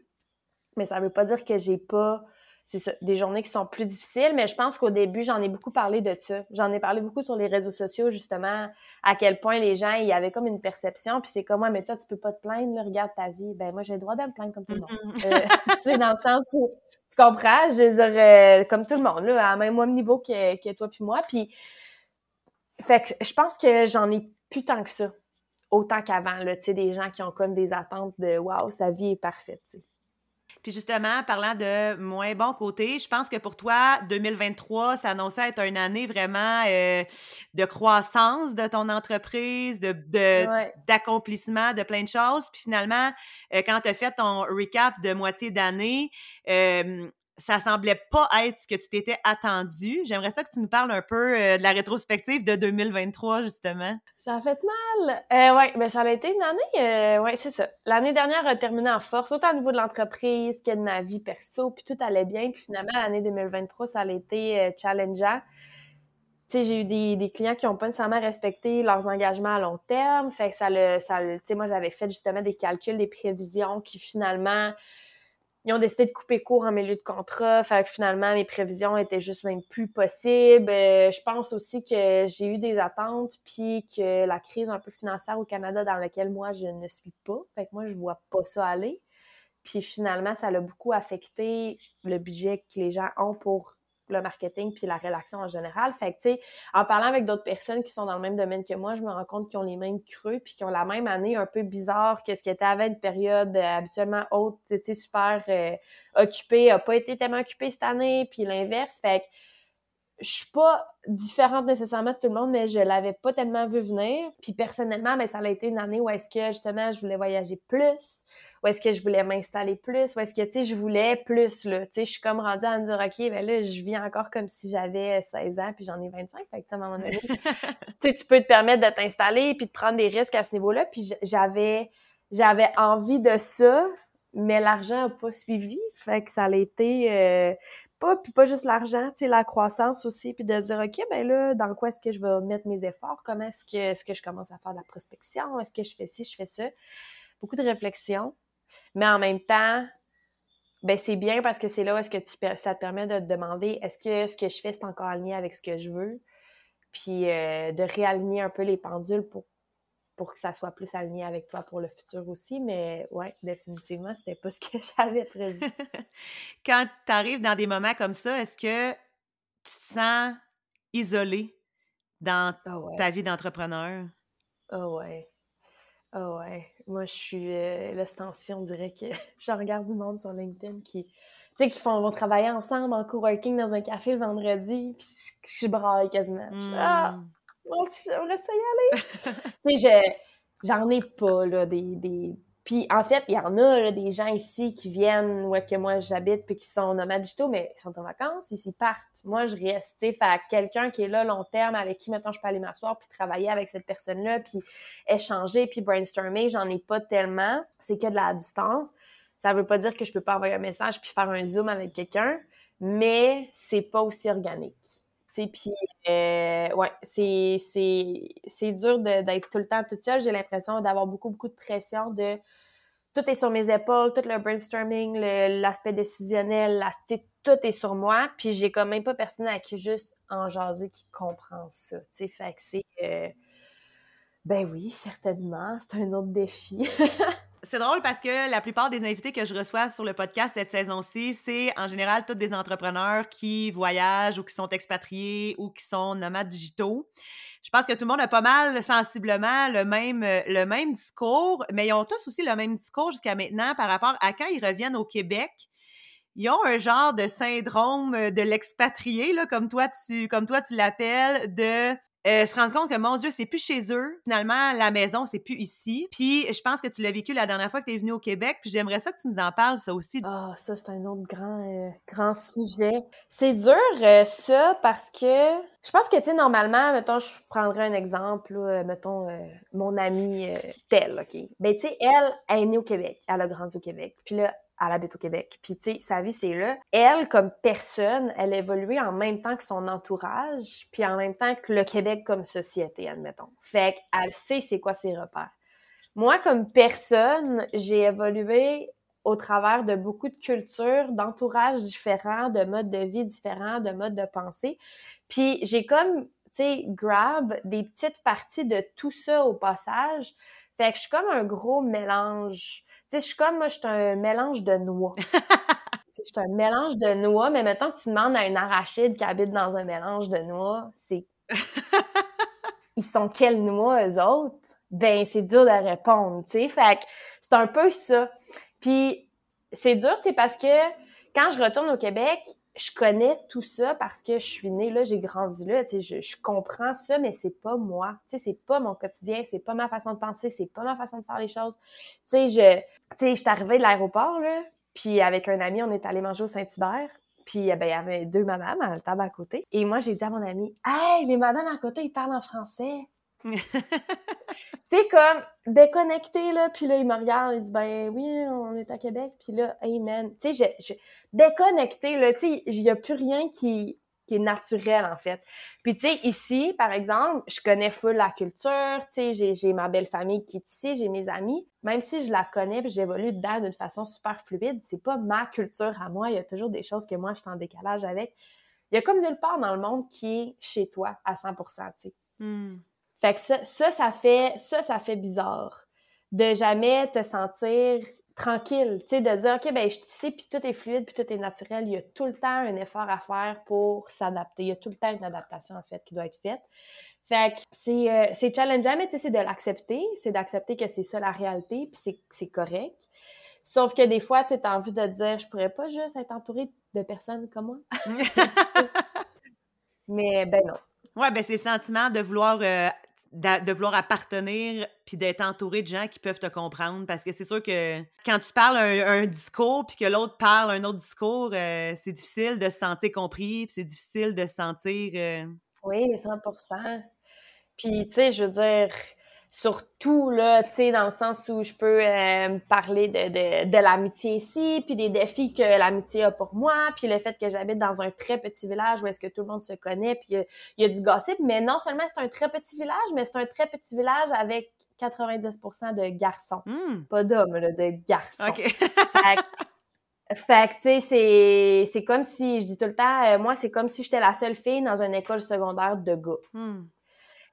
mais ça veut pas dire que j'ai pas c'est ça, des journées qui sont plus difficiles, mais je pense qu'au début, j'en ai beaucoup parlé de ça. J'en ai parlé beaucoup sur les réseaux sociaux, justement, à quel point les gens, il y avait comme une perception, puis c'est comme, moi, mais toi, tu peux pas te plaindre, regarde ta vie. Ben, moi, j'ai le droit de me plaindre comme tout le monde. Euh, tu sais, dans le sens où, tu comprends, je les aurais, comme tout le monde, là, à même niveau que, que toi puis moi, puis, fait que je pense que j'en ai plus tant que ça, autant qu'avant, là, tu sais, des gens qui ont comme des attentes de, waouh, sa vie est parfaite, tu sais. Puis justement, parlant de moins bon côté, je pense que pour toi, 2023 ça annonçait être une année vraiment euh, de croissance de ton entreprise, de, d'accomplissement de, plein de choses. Puis finalement, euh, quand tu as fait ton recap de moitié d'année, euh, ça semblait pas être ce que tu t'étais attendu. J'aimerais ça que tu nous parles un peu euh, de la rétrospective de 2023, justement. Ça a fait mal. Euh, oui, mais ça a été une année, euh, c'est ça. L'année dernière a terminé en force, autant au niveau de l'entreprise que de ma vie perso, puis tout allait bien. Puis finalement, l'année 2023, ça a été euh, challengeant. Tu sais, j'ai eu des, clients qui n'ont pas nécessairement respecté leurs engagements à long terme. Fait que ça le, ça tu sais, moi, j'avais fait justement des calculs, des prévisions qui finalement ils ont décidé de couper court en milieu de contrat. Fait que finalement, mes prévisions étaient juste même plus possibles. Euh, je pense aussi que j'ai eu des attentes, puis que la crise un peu financière au Canada dans laquelle moi, je ne suis pas. Fait que moi, je vois pas ça aller. Puis finalement, ça l'a beaucoup affecté le budget que les gens ont pour le marketing puis la rédaction en général. Fait que, tu sais, en parlant avec d'autres personnes qui sont dans le même domaine que moi, je me rends compte qu'ils ont les mêmes creux puis qu'ils ont la même année un peu bizarre que ce qui était avant une période euh, habituellement haute, tu sais, super euh, occupée, a pas été tellement occupée cette année, puis l'inverse. Fait que je suis pas différente nécessairement de tout le monde, mais je l'avais pas tellement vu venir. Puis personnellement, ben, ça a été une année où est-ce que justement je voulais voyager plus, où est-ce que je voulais m'installer plus, où est-ce que tu sais je voulais plus là. Tu sais, je suis comme rendue à me dire ok, ben là je vis encore comme si j'avais 16 ans puis j'en ai 25. Fait que à un moment donné, tu tu peux te permettre de t'installer puis de prendre des risques à ce niveau-là. Puis j'avais j'avais envie de ça, mais l'argent n'a pas suivi. Fait que ça a été euh, puis pas juste l'argent, la croissance aussi, puis de dire, OK, ben là, dans quoi est-ce que je vais mettre mes efforts? Comment est-ce que, est-ce que je commence à faire de la prospection? Est-ce que je fais ci, je fais ça? Beaucoup de réflexion. Mais en même temps, ben c'est bien parce que c'est là où est-ce que ça te permet de te demander, est-ce que ce que je fais, c'est encore aligné avec ce que je veux? Puis euh, de réaligner un peu les pendules pour pour que ça soit plus aligné avec toi pour le futur aussi. Mais ouais, définitivement, c'était pas ce que j'avais prévu. Quand tu arrives dans des moments comme ça, est-ce que tu te sens isolé dans ah ta vie d'entrepreneur? Ah ouais. Ah ouais. Moi, je suis euh, l'extension, on dirait que je regarde du monde sur LinkedIn qui, tu sais, qui font, vont travailler ensemble en coworking dans un café le vendredi, puis je, je braille quasiment. ah, mmh. Aussi, j'aimerais ça y aller. tu sais, j'en ai pas, là, des, des... Puis, en fait, il y en a, là, des gens ici qui viennent où est-ce que moi j'habite puis qui sont nomades digitaux, mais ils sont en vacances, ils s'y partent. Moi, je reste, tu sais, quelqu'un qui est là long terme, avec qui, maintenant je peux aller m'asseoir puis travailler avec cette personne-là, puis échanger, puis brainstormer, j'en ai pas tellement. C'est que de la distance. Ça veut pas dire que je peux pas envoyer un message puis faire un zoom avec quelqu'un, mais c'est pas aussi organique. Puis, euh, ouais, c'est, dur d'être tout le temps toute seule. J'ai l'impression d'avoir beaucoup, beaucoup de pression de tout est sur mes épaules, tout le brainstorming, l'aspect décisionnel, la, tout est sur moi. Puis j'ai quand même pas personne à qui juste en jaser qui comprend ça. C'est. Euh, ben oui, certainement. C'est un autre défi. c'est drôle parce que la plupart des invités que je reçois sur le podcast cette saison-ci, c'est en général tous des entrepreneurs qui voyagent ou qui sont expatriés ou qui sont nomades digitaux. Je pense que tout le monde a pas mal sensiblement le même, discours, mais ils ont tous aussi le même discours jusqu'à maintenant par rapport à quand ils reviennent au Québec. Ils ont un genre de syndrome de l'expatrié, comme toi tu, comme toi tu l'appelles, de euh, se rendre compte que mon Dieu, c'est plus chez eux. Finalement, la maison, c'est plus ici. Puis je pense que tu l'as vécu la dernière fois que tu es venu au Québec. Puis j'aimerais ça que tu nous en parles, ça aussi. Ah, ça, c'est un autre grand, euh, grand sujet. C'est dur, euh, ça, parce que je pense que, tu sais, normalement, mettons, je prendrais un exemple, mettons, mon amie telle, OK? Ben, tu sais, elle, elle est née au Québec. Elle a grandi au Québec. Puis là, elle habite au Québec. Puis, tu sais, sa vie, c'est là. Elle, comme personne, elle a évolué en même temps que son entourage, puis en même temps que le Québec comme société, admettons. Fait qu'elle sait c'est quoi ses repères. Moi, comme personne, j'ai évolué au travers de beaucoup de cultures, d'entourages différents, de modes de vie différents, de modes de pensée. Puis j'ai comme, tu sais, grab des petites parties de tout ça au passage. Fait que je suis comme un gros mélange. Sais, je suis comme, moi, je suis un mélange de noix. je suis un mélange de noix, mais maintenant que tu demandes à une arachide qui habite dans un mélange de noix, c'est ils sont quelles noix, eux autres? Ben, c'est dur de répondre, tu sais. Fait que c'est un peu ça. Puis, c'est dur, tu sais, parce que quand je retourne au Québec, je connais tout ça parce que je suis née là, j'ai grandi là, tu sais, je, comprends ça, mais c'est pas moi, tu sais, c'est pas mon quotidien, c'est pas ma façon de penser, c'est pas ma façon de faire les choses. Tu sais, je, tu sais, je suis arrivée de l'aéroport, là, puis avec un ami, on est allé manger au Saint-Hubert, puis eh ben, il y avait deux madames à la table à côté. Et moi, j'ai dit à mon ami, Hey, les madames à côté, ils parlent en français. tu sais, comme déconnecté, là. Puis là, il me regarde, il dit, ben oui, on est à Québec. Puis là, hey man, tu sais, déconnecté, là. Tu sais, il n'y a plus rien qui, qui est naturel, en fait. Puis, tu sais, ici, par exemple, je connais full la culture, tu sais, j'ai ma belle famille qui est ici, j'ai mes amis. Même si je la connais puis j'évolue dedans d'une façon super fluide, c'est pas ma culture à moi. Il y a toujours des choses que moi, je suis en décalage avec. Il y a comme nulle part dans le monde qui est chez toi à 100 tu sais. Hmm. Fait que ça, ça, ça fait, ça, ça fait bizarre de jamais te sentir tranquille, tu sais, de dire, OK, ben je sais, puis tout est fluide, puis tout est naturel. Il y a tout le temps un effort à faire pour s'adapter. Il y a tout le temps une adaptation, en fait, qui doit être faite. Fait que c'est, euh, c'est challengeant, mais tu sais, c'est de l'accepter. C'est d'accepter que c'est ça la réalité, puis c'est, c'est correct. Sauf que des fois, tu as envie de te dire, je pourrais pas juste être entourée de personnes comme moi. mais ben non. Ouais, ben c'est le sentiment de vouloir euh, de, vouloir appartenir puis d'être entouré de gens qui peuvent te comprendre parce que c'est sûr que quand tu parles un, discours puis que l'autre parle un autre discours, euh, c'est difficile de se sentir compris puis c'est difficile de se sentir. Euh, oui, 100% Puis, tu sais, je veux dire, surtout là, tu sais, dans le sens où je peux euh, parler de, de, de l'amitié ici, puis des défis que l'amitié a pour moi, puis le fait que j'habite dans un très petit village où est-ce que tout le monde se connaît, puis il y, a du gossip, mais non seulement c'est un très petit village, mais c'est un très petit village avec 90% de garçons, hmm. pas d'hommes, de garçons. OK. fait, que, tu sais, c'est comme si, je dis tout le temps, euh, moi, c'est comme si j'étais la seule fille dans une école secondaire de gars. Hmm.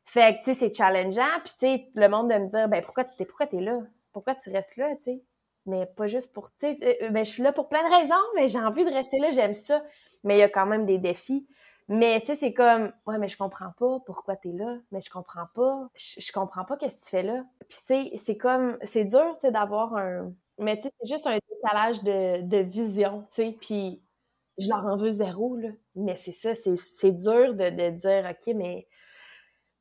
Fait que, tu sais, c'est challengeant. Puis, tu sais, le monde de me dire, ben, pourquoi t'es, pourquoi t'es là? Pourquoi tu restes là, tu sais? Mais pas juste pour, tu sais, euh, ben, je suis là pour plein de raisons, mais j'ai envie de rester là, j'aime ça. Mais il y a quand même des défis. Mais, tu sais, c'est comme, ouais, mais je comprends pas pourquoi t'es là. Mais je comprends pas. Je, comprends pas qu'est-ce que tu fais là. Puis, tu sais, c'est comme, c'est dur, tu sais, d'avoir un. Mais, tu sais, c'est juste un décalage de, de vision, tu sais. Puis, je leur en veux zéro, là. Mais c'est ça, c'est dur de, de dire, OK, mais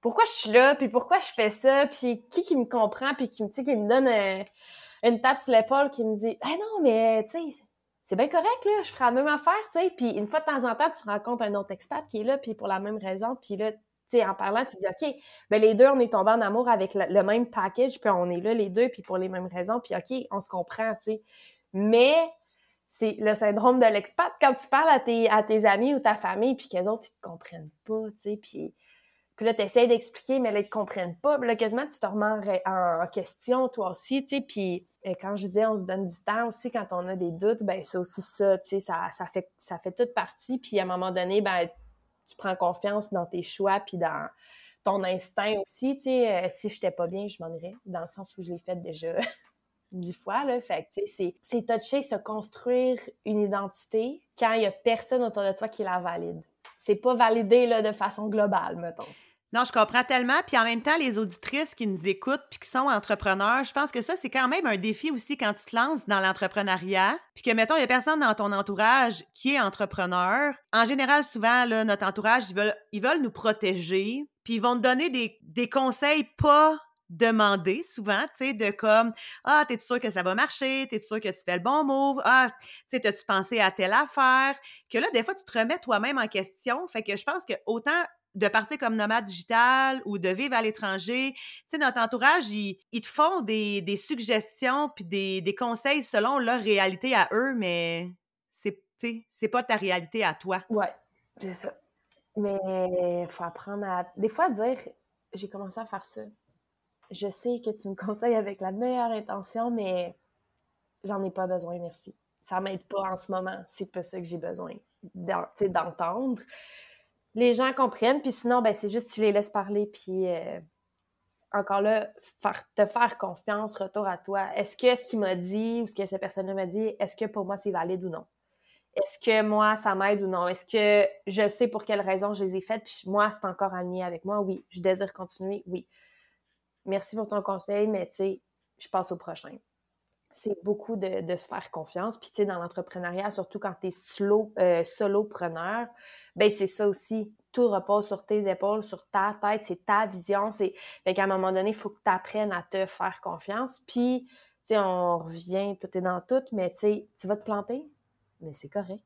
pourquoi je suis là, puis pourquoi je fais ça, puis qui qui me comprend, puis qui, qui me donne une tape sur l'épaule, qui me dit « Ah non, mais tu sais, c'est bien correct, là, je ferai la même affaire, tu sais. » Puis une fois de temps en temps, tu rencontres un autre expat qui est là, puis pour la même raison, puis là, tu sais, en parlant, tu dis « OK, ben les deux, on est tombés en amour avec le, même package, puis on est là les deux, puis pour les mêmes raisons, puis OK, on se comprend, tu sais. » Mais c'est le syndrome de l'expat quand tu parles à tes, à tes amis ou ta famille, puis qu'elles autres, ils te comprennent pas, tu sais, puis puis là, tu essaies d'expliquer, mais là, ils ne comprennent pas. Puis là, quasiment, tu te remets en, question, toi aussi, tu sais. Puis euh, quand je disais, on se donne du temps aussi quand on a des doutes, ben c'est aussi ça, tu sais, ça, ça, fait, ça fait toute partie. Puis à un moment donné, ben tu prends confiance dans tes choix, puis dans ton instinct aussi, tu sais. Euh, si je n'étais pas bien, je m'en irais, dans le sens où je l'ai fait déjà dix fois, là. Fait tu sais, c'est toucher, se construire une identité quand il n'y a personne autour de toi qui la valide. C'est pas validé, là, de façon globale, mettons. Non, je comprends tellement. Puis en même temps, les auditrices qui nous écoutent puis qui sont entrepreneurs, je pense que ça, c'est quand même un défi aussi quand tu te lances dans l'entrepreneuriat. Puis que, mettons, il n'y a personne dans ton entourage qui est entrepreneur. En général, souvent, notre entourage, ils veulent, ils veulent nous protéger. Puis ils vont te donner des, des conseils pas demandés souvent, tu sais, de comme Ah, t'es-tu sûr que ça va marcher? T'es-tu sûr que tu fais le bon move? Ah, tu sais, t'as-tu pensé à telle affaire? Que là, des fois, tu te remets toi-même en question. Fait que je pense que autant de partir comme nomade digital ou de vivre à l'étranger. Tu sais, notre entourage, ils, te font des, suggestions puis des, conseils selon leur réalité à eux, mais c'est, c'est pas ta réalité à toi. Ouais, c'est ça. Mais il faut apprendre à, des fois, dire j'ai commencé à faire ça. Je sais que tu me conseilles avec la meilleure intention, mais j'en ai pas besoin, merci. Ça m'aide pas en ce moment. C'est pas ça que j'ai besoin d'entendre. Les gens comprennent, puis sinon, ben, c'est juste tu les laisses parler, puis euh, encore là, faire, te faire confiance, retour à toi. Est-ce que ce qu'il m'a dit ou ce que cette personne m'a dit, est-ce que pour moi c'est valide ou non? Est-ce que moi ça m'aide ou non? Est-ce que je sais pour quelle raison je les ai faites, puis moi c'est encore aligné avec moi? Oui. Je désire continuer? Oui. Merci pour ton conseil, mais tu sais, je passe au prochain c'est beaucoup de, se faire confiance. Puis, tu sais, dans l'entrepreneuriat, surtout quand tu es euh, solopreneur, ben c'est ça aussi. Tout repose sur tes épaules, sur ta tête, c'est ta vision. C'est... Qu'à un moment donné, il faut que tu apprennes à te faire confiance. Puis, tu sais, on revient, tout est dans tout, mais tu vas te planter, mais c'est correct.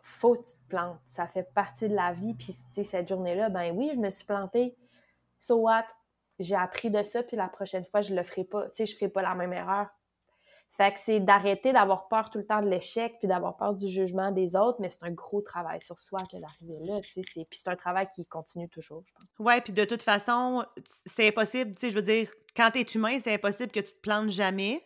Faut que tu te plantes. Ça fait partie de la vie. Puis, cette journée-là, ben oui, je me suis plantée. So what? J'ai appris de ça, puis la prochaine fois, je le ferai pas. Tu sais, je ferai pas la même erreur fait que c'est d'arrêter d'avoir peur tout le temps de l'échec puis d'avoir peur du jugement des autres, mais c'est un gros travail sur soi que d'arriver là, sais. Puis c'est un travail qui continue toujours, je pense. Ouais, puis de toute façon, c'est impossible, tu sais, je veux dire, quand tu es humain, c'est impossible que tu te plantes jamais.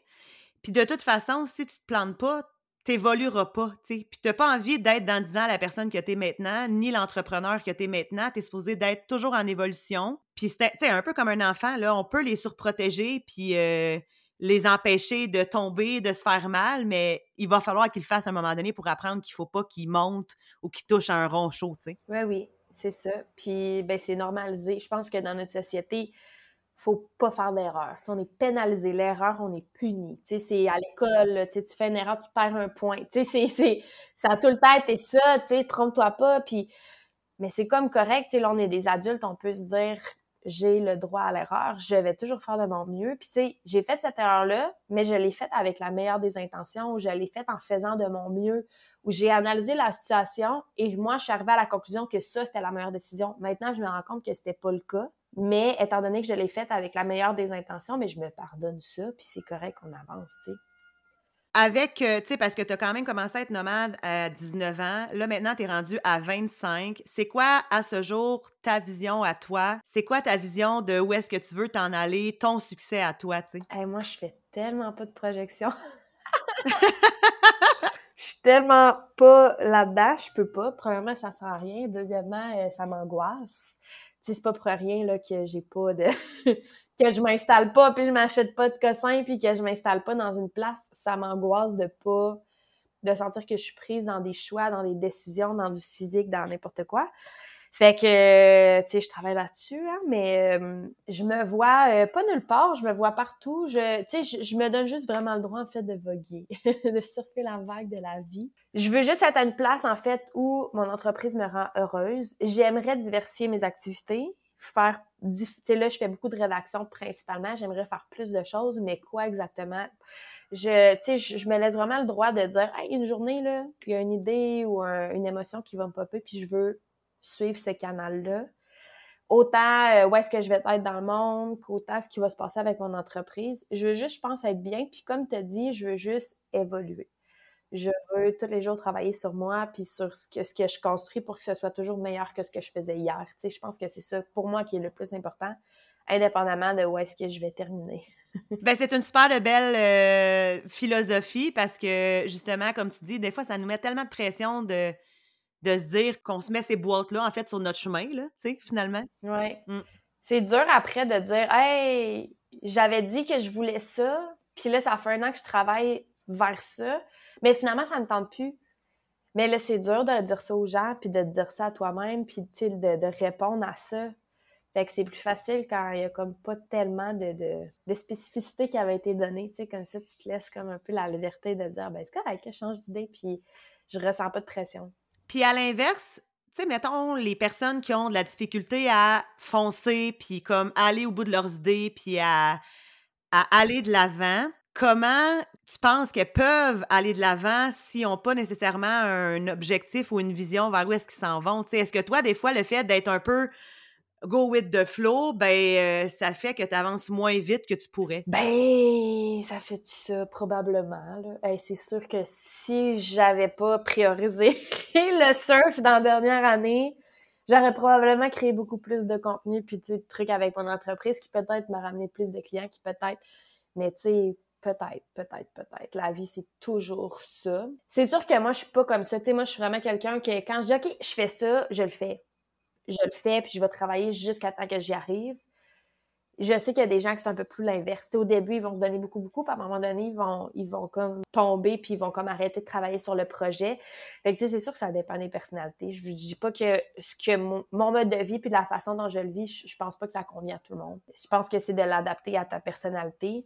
Puis de toute façon, si tu te plantes pas, t'évolueras pas, tu sais. Puis t'as pas envie d'être dans 10 ans la personne que tu es maintenant, ni l'entrepreneur que tu es maintenant. Tu es supposé d'être toujours en évolution. Puis c'est, un peu comme un enfant, là, on peut les surprotéger, puis... Euh, les empêcher de tomber, de se faire mal, mais il va falloir qu'ils le fassent à un moment donné pour apprendre qu'il ne faut pas qu'ils montent ou qu'ils touchent un rond chaud, tu sais. Oui, oui, c'est ça. Puis, ben, c'est normalisé. Je pense que dans notre société, faut pas faire d'erreur. On est pénalisé. L'erreur, on est puni. C'est à l'école, tu fais une erreur, tu perds un point. C'est, ça a tout le temps été ça, trompe-toi pas. Puis, mais c'est comme correct. Là, on est des adultes, on peut se dire j'ai le droit à l'erreur, je vais toujours faire de mon mieux. Puis, tu sais, j'ai fait cette erreur-là, mais je l'ai faite avec la meilleure des intentions, ou je l'ai faite en faisant de mon mieux, où j'ai analysé la situation et moi, je suis arrivée à la conclusion que ça, c'était la meilleure décision. Maintenant, je me rends compte que c'était pas le cas, mais étant donné que je l'ai faite avec la meilleure des intentions, mais je me pardonne ça, puis c'est correct qu'on avance, tu sais. Avec, euh, tu sais, parce que tu as quand même commencé à être nomade à 19 ans. Là, maintenant, tu es rendu à 25. C'est quoi, à ce jour, ta vision à toi? C'est quoi ta vision de où est-ce que tu veux t'en aller, ton succès à toi, tu sais? moi, je fais tellement pas de projection. Je suis tellement pas là-dedans, je peux pas. Premièrement, ça sert à rien. Deuxièmement, euh, ça m'angoisse. Tu sais, c'est pas pour rien là, que j'ai pas de que je m'installe pas, puis je m'achète pas de cossin, puis que je m'installe pas dans une place, ça m'angoisse de pas de sentir que je suis prise dans des choix, dans des décisions, dans du physique, dans n'importe quoi. Fait que, tu sais, je travaille là-dessus, hein, mais euh, je me vois euh, pas nulle part, je me vois partout. Je, tu sais, je, me donne juste vraiment le droit, en fait, de voguer, de surfer la vague de la vie. Je veux juste être à une place, en fait, où mon entreprise me rend heureuse. J'aimerais diversifier mes activités faire tu sais là je fais beaucoup de rédaction principalement j'aimerais faire plus de choses mais quoi exactement? Je tu sais je, me laisse vraiment le droit de dire hey, une journée là il y a une idée ou une émotion qui va me popper puis je veux suivre ce canal là autant euh, où est-ce que je vais être dans le monde qu'autant ce qui va se passer avec mon entreprise je veux juste je pense être bien puis comme tu as dit je veux juste évoluer je veux tous les jours travailler sur moi puis sur ce que, ce que je construis pour que ce soit toujours meilleur que ce que je faisais hier. Tu sais, je pense que c'est ça pour moi qui est le plus important, indépendamment de où est-ce que je vais terminer. ben, c'est une super belle euh, philosophie parce que justement, comme tu dis, des fois, ça nous met tellement de pression de, de se dire qu'on se met ces boîtes-là, en fait, sur notre chemin, là, tu sais, finalement. Oui. Mm. C'est dur après de dire Hey, j'avais dit que je voulais ça, puis là, ça fait un an que je travaille vers ça. Mais finalement, ça ne me tente plus. Mais là, c'est dur de dire ça aux gens, puis de dire ça à toi-même, puis de, de répondre à ça. Fait que c'est plus facile quand il y a comme pas tellement de, de, de spécificité qui avait été donnée, tu sais, comme ça, tu te laisses comme un peu la liberté de dire, ben c'est correct, je change d'idée, puis je ressens pas de pression. Puis à l'inverse, tu sais, mettons les personnes qui ont de la difficulté à foncer, puis comme aller au bout de leurs idées, puis à, à aller de l'avant, comment tu penses qu'elles peuvent aller de l'avant s'ils n'ont pas nécessairement un objectif ou une vision vers où est-ce qu'ils s'en vont? Est-ce que toi, des fois, le fait d'être un peu go with the flow, ben euh, ça fait que tu avances moins vite que tu pourrais? Ben, ça fait ça, probablement. c'est sûr que si j'avais pas priorisé le surf dans la dernière année, j'aurais probablement créé beaucoup plus de contenu puis de trucs avec mon entreprise qui peut-être m'a ramené plus de clients, qui peut-être... Mais tu sais, Peut-être, peut-être, peut-être. La vie, c'est toujours ça. C'est sûr que moi, je suis pas comme ça. Tu sais, moi, je suis vraiment quelqu'un que quand je dis, OK, je fais ça, je le fais. Je le fais, puis je vais travailler jusqu'à temps que j'y arrive. Je sais qu'il y a des gens qui sont un peu plus l'inverse. Au début, ils vont se donner beaucoup, beaucoup, puis à un moment donné, ils vont, ils vont comme tomber, puis ils vont comme arrêter de travailler sur le projet. Fait que, tu sais, c'est sûr que ça dépend des personnalités. Je ne dis pas que ce que mon, mode de vie, puis de la façon dont je le vis, je, je pense pas que ça convient à tout le monde. Je pense que c'est de l'adapter à ta personnalité.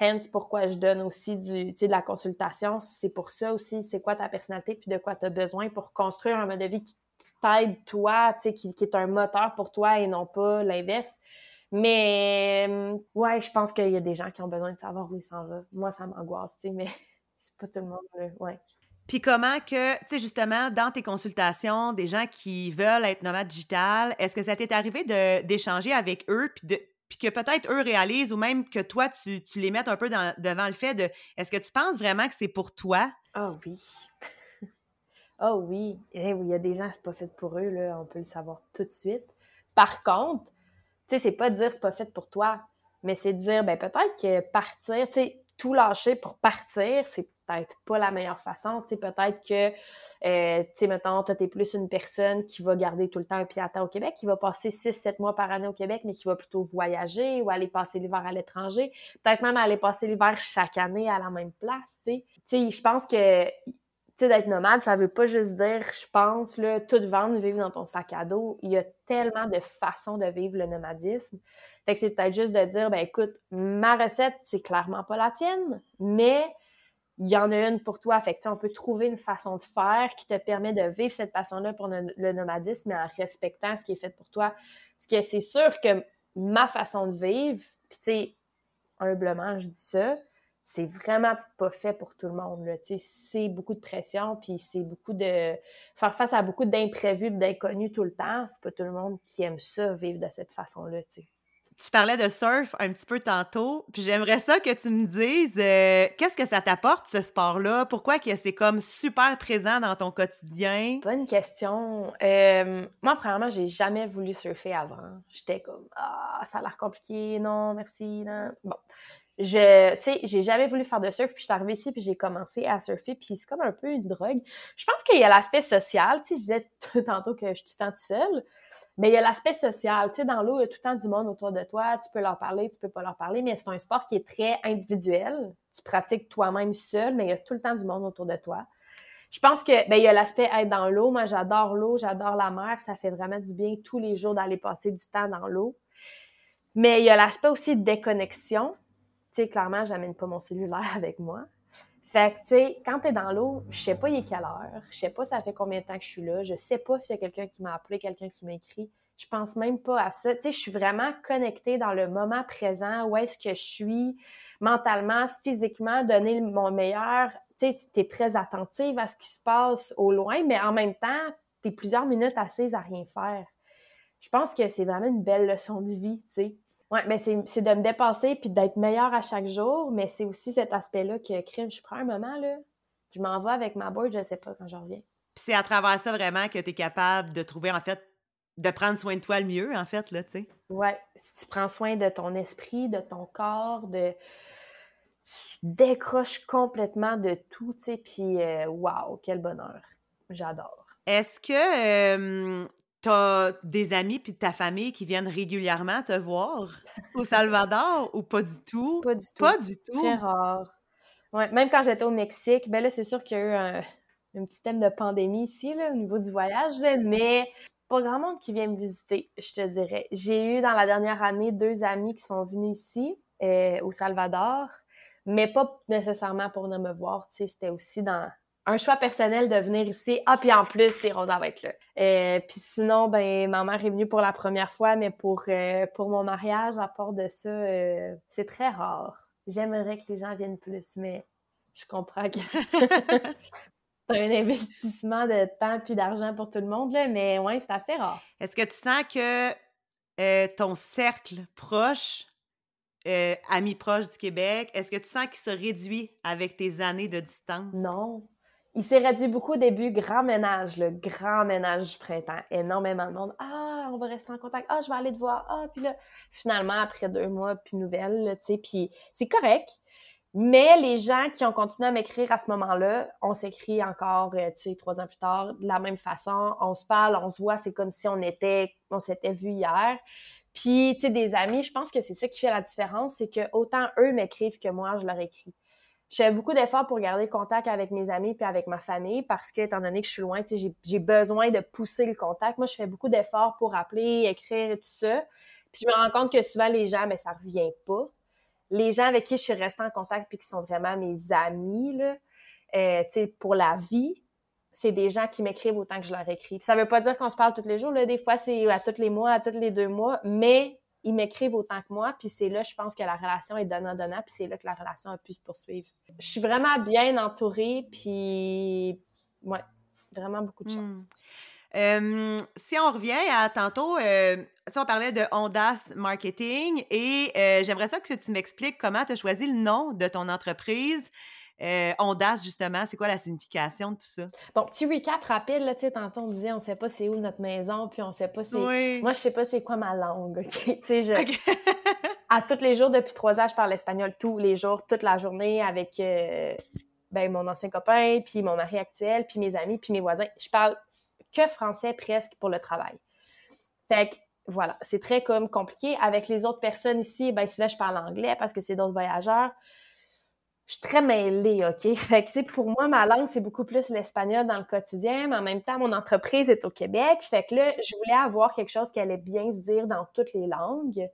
Hence, pourquoi je donne aussi du, de la consultation. C'est pour ça aussi, c'est quoi ta personnalité, puis de quoi tu as besoin pour construire un mode de vie qui, t'aide toi, qui, qui est un moteur pour toi et non pas l'inverse. Mais euh, ouais, je pense qu'il y a des gens qui ont besoin de savoir où ils s'en vont. Moi, ça m'angoisse, tu mais c'est pas tout le monde, ouais. Puis comment que, tu sais, justement, dans tes consultations, des gens qui veulent être nomades digital, est-ce que ça t'est arrivé d'échanger avec eux, puis de, puis que peut-être eux réalisent ou même que toi, tu, les mettes un peu devant le fait de est-ce que tu penses vraiment que c'est pour toi? Oh oui. oh oui. Il y a des gens, c'est pas fait pour eux, là, on peut le savoir tout de suite. Par contre, tu sais, c'est pas dire c'est pas fait pour toi, mais c'est dire, ben peut-être que partir, tu sais, tout lâcher pour partir, c'est peut-être pas la meilleure façon. Tu sais, peut-être que, euh, tu sais, mettons, toi, t'es plus une personne qui va garder tout le temps un pied à terre au Québec, qui va passer 6-7 mois par année au Québec, mais qui va plutôt voyager ou aller passer l'hiver à l'étranger. Peut-être même aller passer l'hiver chaque année à la même place, tu sais. Tu sais, je pense que sais, d'être nomade, ça veut pas juste dire, je pense, là, tout vendre, vivre dans ton sac à dos. Il y a tellement de façons de vivre le nomadisme. Fait que c'est peut-être juste de dire, ben écoute, ma recette, c'est clairement pas la tienne, mais il y en a une pour toi. Fait que, on peut trouver une façon de faire qui te permet de vivre cette passion-là pour le, nomadisme, mais en respectant ce qui est fait pour toi. Parce que c'est sûr que ma façon de vivre, puis tu sais, humblement, je dis ça, c'est vraiment pas fait pour tout le monde. C'est beaucoup de pression, puis c'est beaucoup de faire face à beaucoup d'imprévus, d'inconnus tout le temps. C'est pas tout le monde qui aime ça, vivre de cette façon-là. Tu parlais de surf un petit peu tantôt, puis j'aimerais ça que tu me dises euh, qu'est-ce que ça t'apporte ce sport-là? Pourquoi que c'est comme super présent dans ton quotidien? Bonne question. Euh, moi, premièrement, j'ai jamais voulu surfer avant. J'étais comme ah, ça a l'air compliqué, non, merci, non. Bon, je, tu sais, j'ai jamais voulu faire de surf, puis je suis arrivée ici, puis j'ai commencé à surfer, puis c'est comme un peu une drogue. Je pense qu'il y a l'aspect social, tu sais, je disais tantôt que je suis tout le temps tout mais il y a l'aspect social, tu sais, dans l'eau, il y a tout le temps du monde autour de toi, tu peux leur parler, tu peux pas leur parler, mais c'est un sport qui est très individuel, tu pratiques toi-même seul, mais il y a tout le temps du monde autour de toi. Je pense que, ben, il y a l'aspect être dans l'eau, moi j'adore l'eau, j'adore la mer, ça fait vraiment du bien tous les jours d'aller passer du temps dans l'eau. Mais il y a l'aspect aussi de déconnexion, tu sais, clairement, j'amène pas mon cellulaire avec moi. Fait que, tu sais, quand t'es dans l'eau, je sais pas il est quelle heure, je sais pas ça fait combien de temps que je suis là, je sais pas s'il y a quelqu'un qui m'a appelé, quelqu'un qui m'a écrit. Je pense même pas à ça. Tu je suis vraiment connectée dans le moment présent, où est-ce que je suis mentalement, physiquement, donner mon meilleur. Tu sais, t'es très attentive à ce qui se passe au loin, mais en même temps, t'es plusieurs minutes assises à rien faire. Je pense que c'est vraiment une belle leçon de vie, tu. Oui, mais c'est de me dépasser puis d'être meilleur à chaque jour, mais c'est aussi cet aspect-là que crime. Je prends un moment, là, je m'en vais avec ma board, je ne sais pas quand je reviens. Puis c'est à travers ça vraiment que tu es capable de trouver, en fait, de prendre soin de toi le mieux, en fait, là, tu sais. Oui, si tu prends soin de ton esprit, de ton corps, de. Tu décroches complètement de tout, tu sais, puis waouh, quel bonheur. J'adore. Est-ce que T'as des amis puis ta famille qui viennent régulièrement te voir au Salvador ou pas du tout? Pas du tout. Pas du tout. Très rare. Ouais, même quand j'étais au Mexique, ben là, c'est sûr qu'il y a eu un, petit thème de pandémie ici, là, au niveau du voyage, là, mais pas grand monde qui vient me visiter, je te dirais. J'ai eu dans la dernière année deux amis qui sont venus ici, euh, au Salvador, mais pas nécessairement pour venir me voir, tu sais, c'était aussi dans, un choix personnel de venir ici. Ah, puis en plus, c'est Rosa va être là. Euh, puis sinon, ben, ma mère est venue pour la première fois, mais pour, euh, pour mon mariage, à part de ça, euh, c'est très rare. J'aimerais que les gens viennent plus, mais je comprends que c'est un investissement de temps puis d'argent pour tout le monde, là, mais ouais, c'est assez rare. Est-ce que tu sens que ton cercle proche amis proches du Québec, est-ce que tu sens qu'il se réduit avec tes années de distance? Non, il s'est réduit beaucoup au début, grand ménage, le grand ménage du printemps. Énormément de monde. Ah, on va rester en contact. Ah, je vais aller te voir. Ah, puis là, finalement, après deux mois, plus nouvelles, tu sais, puis c'est correct. Mais les gens qui ont continué à m'écrire à ce moment-là, on s'écrit encore, euh, tu sais, trois ans plus tard, de la même façon. On se parle, on se voit, c'est comme si on était, on s'était vu hier. Puis, tu sais, des amis, je pense que c'est ça qui fait la différence, c'est que autant eux m'écrivent que moi, je leur écris. Je fais beaucoup d'efforts pour garder le contact avec mes amis puis avec ma famille parce que, étant donné que je suis loin, j'ai besoin de pousser le contact. Moi, je fais beaucoup d'efforts pour appeler, écrire et tout ça. Puis je me rends compte que souvent, les gens, mais ben, ça revient pas les gens avec qui je suis restée en contact puis qui sont vraiment mes amis, là, euh, pour la vie, c'est des gens qui m'écrivent autant que je leur écris. ça veut pas dire qu'on se parle tous les jours, là. Des fois, c'est à tous les mois, à tous les deux mois, mais ils m'écrivent autant que moi, puis c'est là, je pense que la relation est donnant-donnant, puis c'est là que la relation a pu se poursuivre. Je suis vraiment bien entourée, puis ouais, vraiment beaucoup de hmm. chance si on revient à tantôt, euh, on parlait de Ondas Marketing et euh, j'aimerais ça que tu m'expliques comment tu as choisi le nom de ton entreprise. Euh, Ondas, justement, c'est quoi la signification de tout ça? Bon, petit recap rapide, là, tu sais, tantôt on disait on sait pas c'est où notre maison, puis on sait pas c'est... Moi, je sais pas c'est quoi ma langue, OK? Tu sais, je... à tous les jours, depuis trois ans, je parle espagnol tous les jours, toute la journée avec ben, mon ancien copain, puis mon mari actuel, puis mes amis, puis mes voisins. Je parle que français presque pour le travail. Fait que voilà, c'est très comme compliqué. Avec les autres personnes ici, ben souvent je parle anglais parce que c'est d'autres voyageurs. Je suis très mêlée, OK? Fait que, pour moi, ma langue, c'est beaucoup plus l'espagnol dans le quotidien, mais en même temps, mon entreprise est au Québec. Fait que là, je voulais avoir quelque chose qui allait bien se dire dans toutes les langues,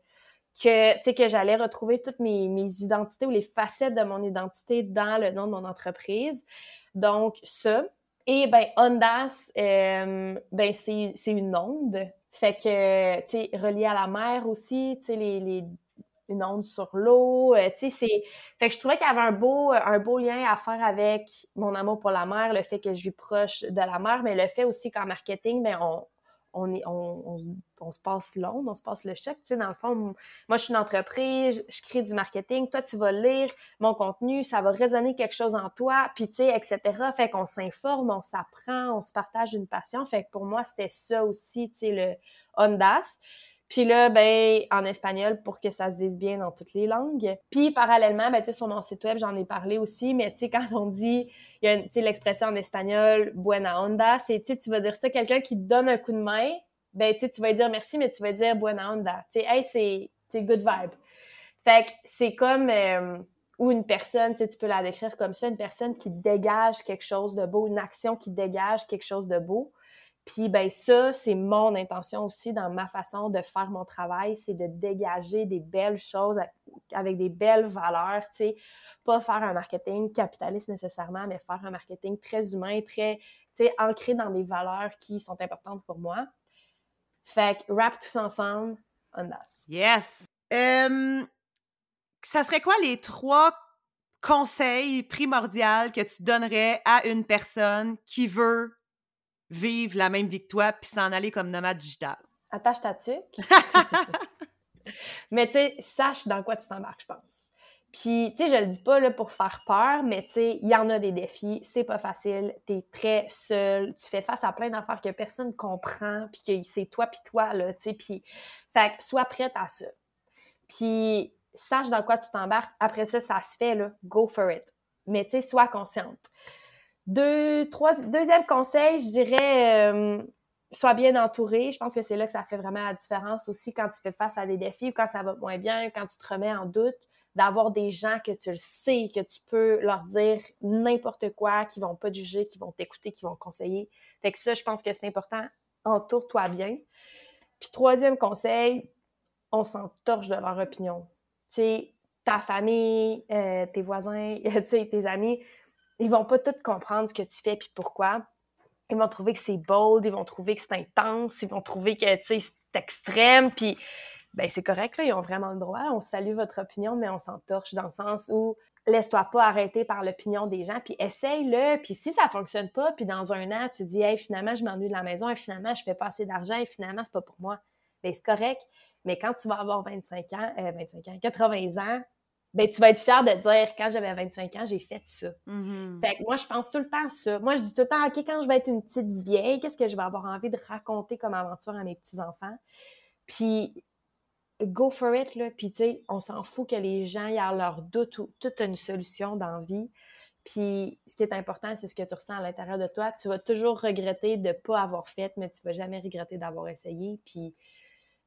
que, que j'allais retrouver toutes mes, mes identités ou les facettes de mon identité dans le nom de mon entreprise. Donc, ça. Et ben Ondas, euh, ben c'est, une onde. Fait que, tu sais, relié à la mer aussi, tu sais, les, les, une onde sur l'eau, euh, tu sais, c'est... Fait que je trouvais qu'il y avait un beau, un beau lien à faire avec mon amour pour la mer, le fait que je suis proche de la mer, mais le fait aussi qu'en marketing, ben on, on, est, on, on, se passe l'onde, on se passe le choc. Tu sais, dans le fond, moi, je suis une entreprise, je crée du marketing, toi, tu vas lire mon contenu, ça va résonner quelque chose en toi, puis tu sais, etc. Fait qu'on s'informe, on s'apprend, on se partage une passion. Fait que pour moi, c'était ça aussi, tu sais, le Ondas. Puis là, ben, en espagnol pour que ça se dise bien dans toutes les langues. Puis parallèlement, ben, tu sais, sur mon site web, j'en ai parlé aussi, mais tu sais, quand on dit, il y a, tu sais, l'expression en espagnol, buena onda, c'est, tu sais, tu vas dire ça, quelqu'un qui te donne un coup de main, ben, tu sais, tu vas dire merci, mais tu vas dire buena onda. Tu sais, hey, c'est, c'est good vibe. Fait que c'est comme, euh, ou une personne, tu sais, tu peux la décrire comme ça, une personne qui dégage quelque chose de beau, une action qui dégage quelque chose de beau. Puis ben ça, c'est mon intention aussi dans ma façon de faire mon travail, c'est de dégager des belles choses avec des belles valeurs, tu sais, pas faire un marketing capitaliste nécessairement, mais faire un marketing très humain, très, tu sais, ancré dans des valeurs qui sont importantes pour moi. Fait que rap tous ensemble, on das. Yes. ça serait quoi les trois conseils primordiaux que tu donnerais à une personne qui veut vivre la même vie que toi puis s'en aller comme nomade digital? Attache ta tuque. mais tu sais, sache dans quoi tu t'embarques, je pense. Puis, tu sais, je le dis pas là, pour faire peur, mais tu sais, il y en a des défis, c'est pas facile, tu es très seul, tu fais face à plein d'affaires que personne comprend, puis que c'est toi puis toi, là, tu sais, puis... Fait que sois prête à ça. Puis, sache dans quoi tu t'embarques. Après ça, ça se fait, là, go for it. Mais tu sais, sois consciente. Deuxième conseil, je dirais, euh, sois bien entouré. Je pense que c'est là que ça fait vraiment la différence aussi quand tu fais face à des défis ou quand ça va moins bien, quand tu te remets en doute, d'avoir des gens que tu le sais, que tu peux leur dire n'importe quoi, qui vont pas te juger, qui vont t'écouter, qui vont te conseiller. Fait que ça, je pense que c'est important. Entoure-toi bien. Puis troisième conseil, on s'entorche de leur opinion. Tu ta famille, euh, tes voisins, tes amis, ils vont pas tout comprendre ce que tu fais puis pourquoi. Ils vont trouver que c'est bold, ils vont trouver que c'est intense, ils vont trouver que c'est extrême, puis ben c'est correct, là, ils ont vraiment le droit. On salue votre opinion, mais on s'entorche dans le sens où laisse-toi pas arrêter par l'opinion des gens, puis essaye-le, puis si ça fonctionne pas, puis dans un an, tu dis « Hey, finalement, je m'ennuie de la maison, et finalement, je fais pas assez d'argent, et finalement, c'est pas pour moi. » Ben c'est correct, mais quand tu vas avoir 25 ans, 25 euh, ans, 80 ans, ben tu vas être fier de dire quand j'avais 25 ans, j'ai fait ça. Mm-hmm. Fait que moi, je pense tout le temps à ça. Moi, je dis tout le temps, OK, quand je vais être une petite vieille, qu'est-ce que je vais avoir envie de raconter comme aventure à mes petits-enfants? Puis go for it, là. Puis, tu sais, on s'en fout que les gens aient leur doute ou toute une solution dans la vie. Puis, ce qui est important, c'est ce que tu ressens à l'intérieur de toi. Tu vas toujours regretter de ne pas avoir fait, mais tu vas jamais regretter d'avoir essayé. Puis,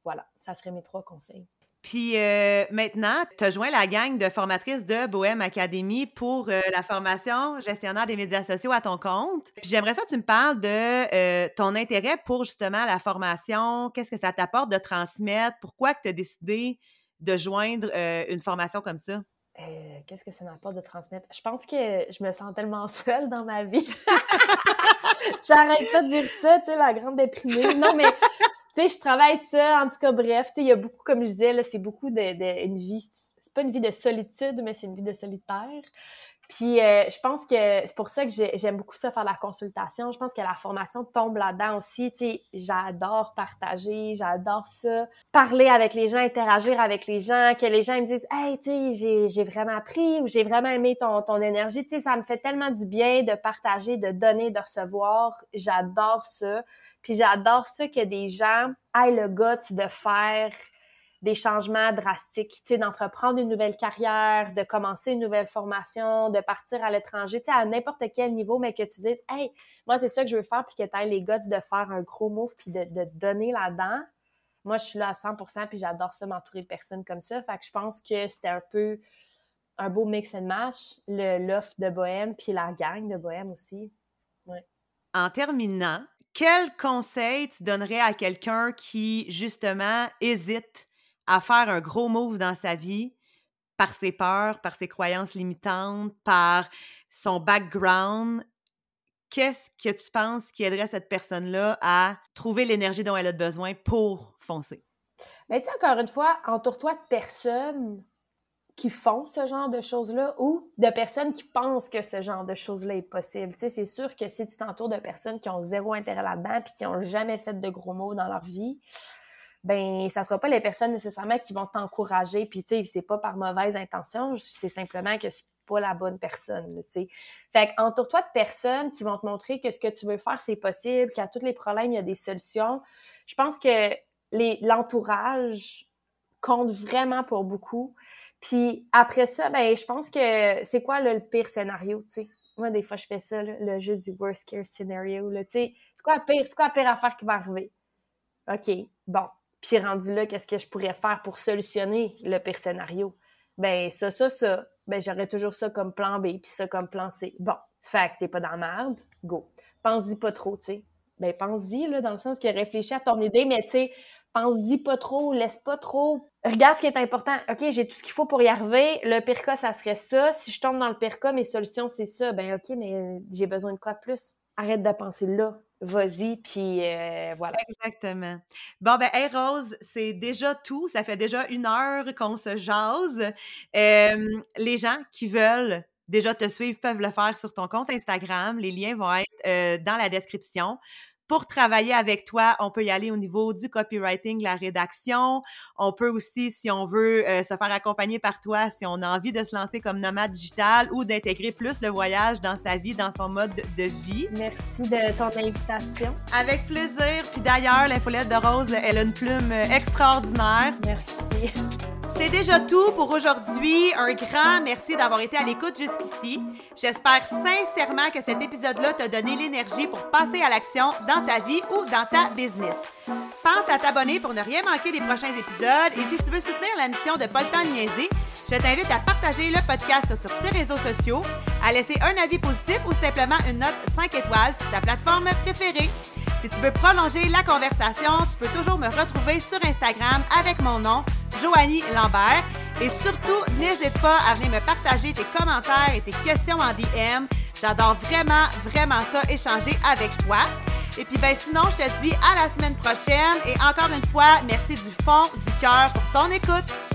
voilà, ça serait mes trois conseils. Puis euh, maintenant, tu as joint la gang de formatrices de Bohème Academy pour euh, la formation gestionnaire des médias sociaux à ton compte. Puis j'aimerais ça que tu me parles de euh, ton intérêt pour justement la formation. Qu'est-ce que ça t'apporte de transmettre? Pourquoi tu as décidé de joindre une formation comme ça? Qu'est-ce que ça m'apporte de transmettre? Je pense que je me sens tellement seule dans ma vie. J'arrête pas de dire ça, tu sais, la grande déprimée. Non, mais tu sais, je travaille ça, en tout cas, bref, tu sais, il y a beaucoup, comme je disais, là, c'est beaucoup de, de, vie, c'est pas une vie de solitude, mais c'est une vie de solitaire. Puis euh, je pense que c'est pour ça que j'aime beaucoup ça faire la consultation. Je pense que la formation tombe là-dedans aussi. Tu sais, j'adore partager, j'adore ça, parler avec les gens, interagir avec les gens, que les gens me disent "Hey, tu sais, j'ai vraiment appris ou j'ai vraiment aimé ton ton énergie." Tu sais, ça me fait tellement du bien de partager, de donner, de recevoir. J'adore ça. Puis j'adore ça que des gens aient le goût de faire des changements drastiques, tu sais, d'entreprendre une nouvelle carrière, de commencer une nouvelle formation, de partir à l'étranger, tu sais, à n'importe quel niveau, mais que tu dises, hey, moi, c'est ça que je veux faire, puis que tu aies les gars de faire un gros move, puis de, de donner là-dedans. Moi, je suis là à 100% puis j'adore ça, m'entourer de personnes comme ça. Fait que je pense que c'était un peu un beau mix and match, l'offre de Bohème, puis la gang de Bohème aussi. En terminant, quel conseil tu donnerais à quelqu'un qui, justement, hésite à faire un gros move dans sa vie par ses peurs, par ses croyances limitantes, par son background, qu'est-ce que tu penses qui aiderait cette personne-là à trouver l'énergie dont elle a besoin pour foncer? Mais tu sais, encore une fois, entoure-toi de personnes qui font ce genre de choses-là ou de personnes qui pensent que ce genre de choses-là est possible. Tu sais, c'est sûr que si tu t'entoures de personnes qui ont zéro intérêt là-dedans puis qui n'ont jamais fait de gros mots dans leur vie, ben ça sera pas les personnes nécessairement qui vont t'encourager puis tu sais c'est pas par mauvaise intention c'est simplement que c'est pas la bonne personne tu sais. Fait entoure-toi de personnes qui vont te montrer que ce que tu veux faire c'est possible qu'à tous les problèmes il y a des solutions. Je pense que l'entourage compte vraiment pour beaucoup. Puis après ça ben je pense que c'est quoi le pire scénario tu sais? Moi des fois je fais ça le jeu du worst case scenario tu sais. C'est quoi la pire c'est quoi la pire affaire qui va arriver? OK, bon, puis rendu là, qu'est-ce que je pourrais faire pour solutionner le pire scénario? Ben, ça, ça, ça. Ben, j'aurais toujours ça comme plan B, puis ça comme plan C. Bon, fait que t'es pas dans la merde, go. Pense-y pas trop, tu sais. Ben, pense-y, là, dans le sens que réfléchis à ton idée, mais tu sais, pense-y pas trop, laisse pas trop. Regarde ce qui est important. OK, j'ai tout ce qu'il faut pour y arriver. Le pire cas, ça serait ça. Si je tombe dans le pire cas, mes solutions, c'est ça. Ben, OK, mais j'ai besoin de quoi de plus? Arrête de penser là vas-y, puis euh, voilà. Exactement. Bon, ben, hey Rose, c'est déjà tout. Ça fait déjà une heure qu'on se jase. les gens qui veulent déjà te suivre peuvent le faire sur ton compte Instagram. Les liens vont être euh, dans la description. Pour travailler avec toi, on peut y aller au niveau du copywriting, la rédaction. On peut aussi, si on veut, euh, se faire accompagner par toi, si on a envie de se lancer comme nomade digital ou d'intégrer plus le voyage dans sa vie, dans son mode de vie. Merci de ton invitation. Avec plaisir. Puis d'ailleurs, l'infolette de Rose, elle a une plume extraordinaire. Merci. C'est déjà tout pour aujourd'hui. Un grand merci d'avoir été à l'écoute jusqu'ici. J'espère sincèrement que cet épisode-là t'a donné l'énergie pour passer à l'action dans ta vie ou dans ta business. Pense à t'abonner pour ne rien manquer des prochains épisodes et si tu veux soutenir la mission de Temps Niaiser, je t'invite à partager le podcast sur tes réseaux sociaux, à laisser un avis positif ou simplement une note 5 étoiles sur ta plateforme préférée. Si tu veux prolonger la conversation, tu peux toujours me retrouver sur Instagram avec mon nom, Joanie Lambert. Et surtout, n'hésite pas à venir me partager tes commentaires et tes questions en DM. J'adore vraiment, vraiment ça, échanger avec toi. Et puis, ben, sinon, je te dis à la semaine prochaine. Et encore une fois, merci du fond du cœur pour ton écoute.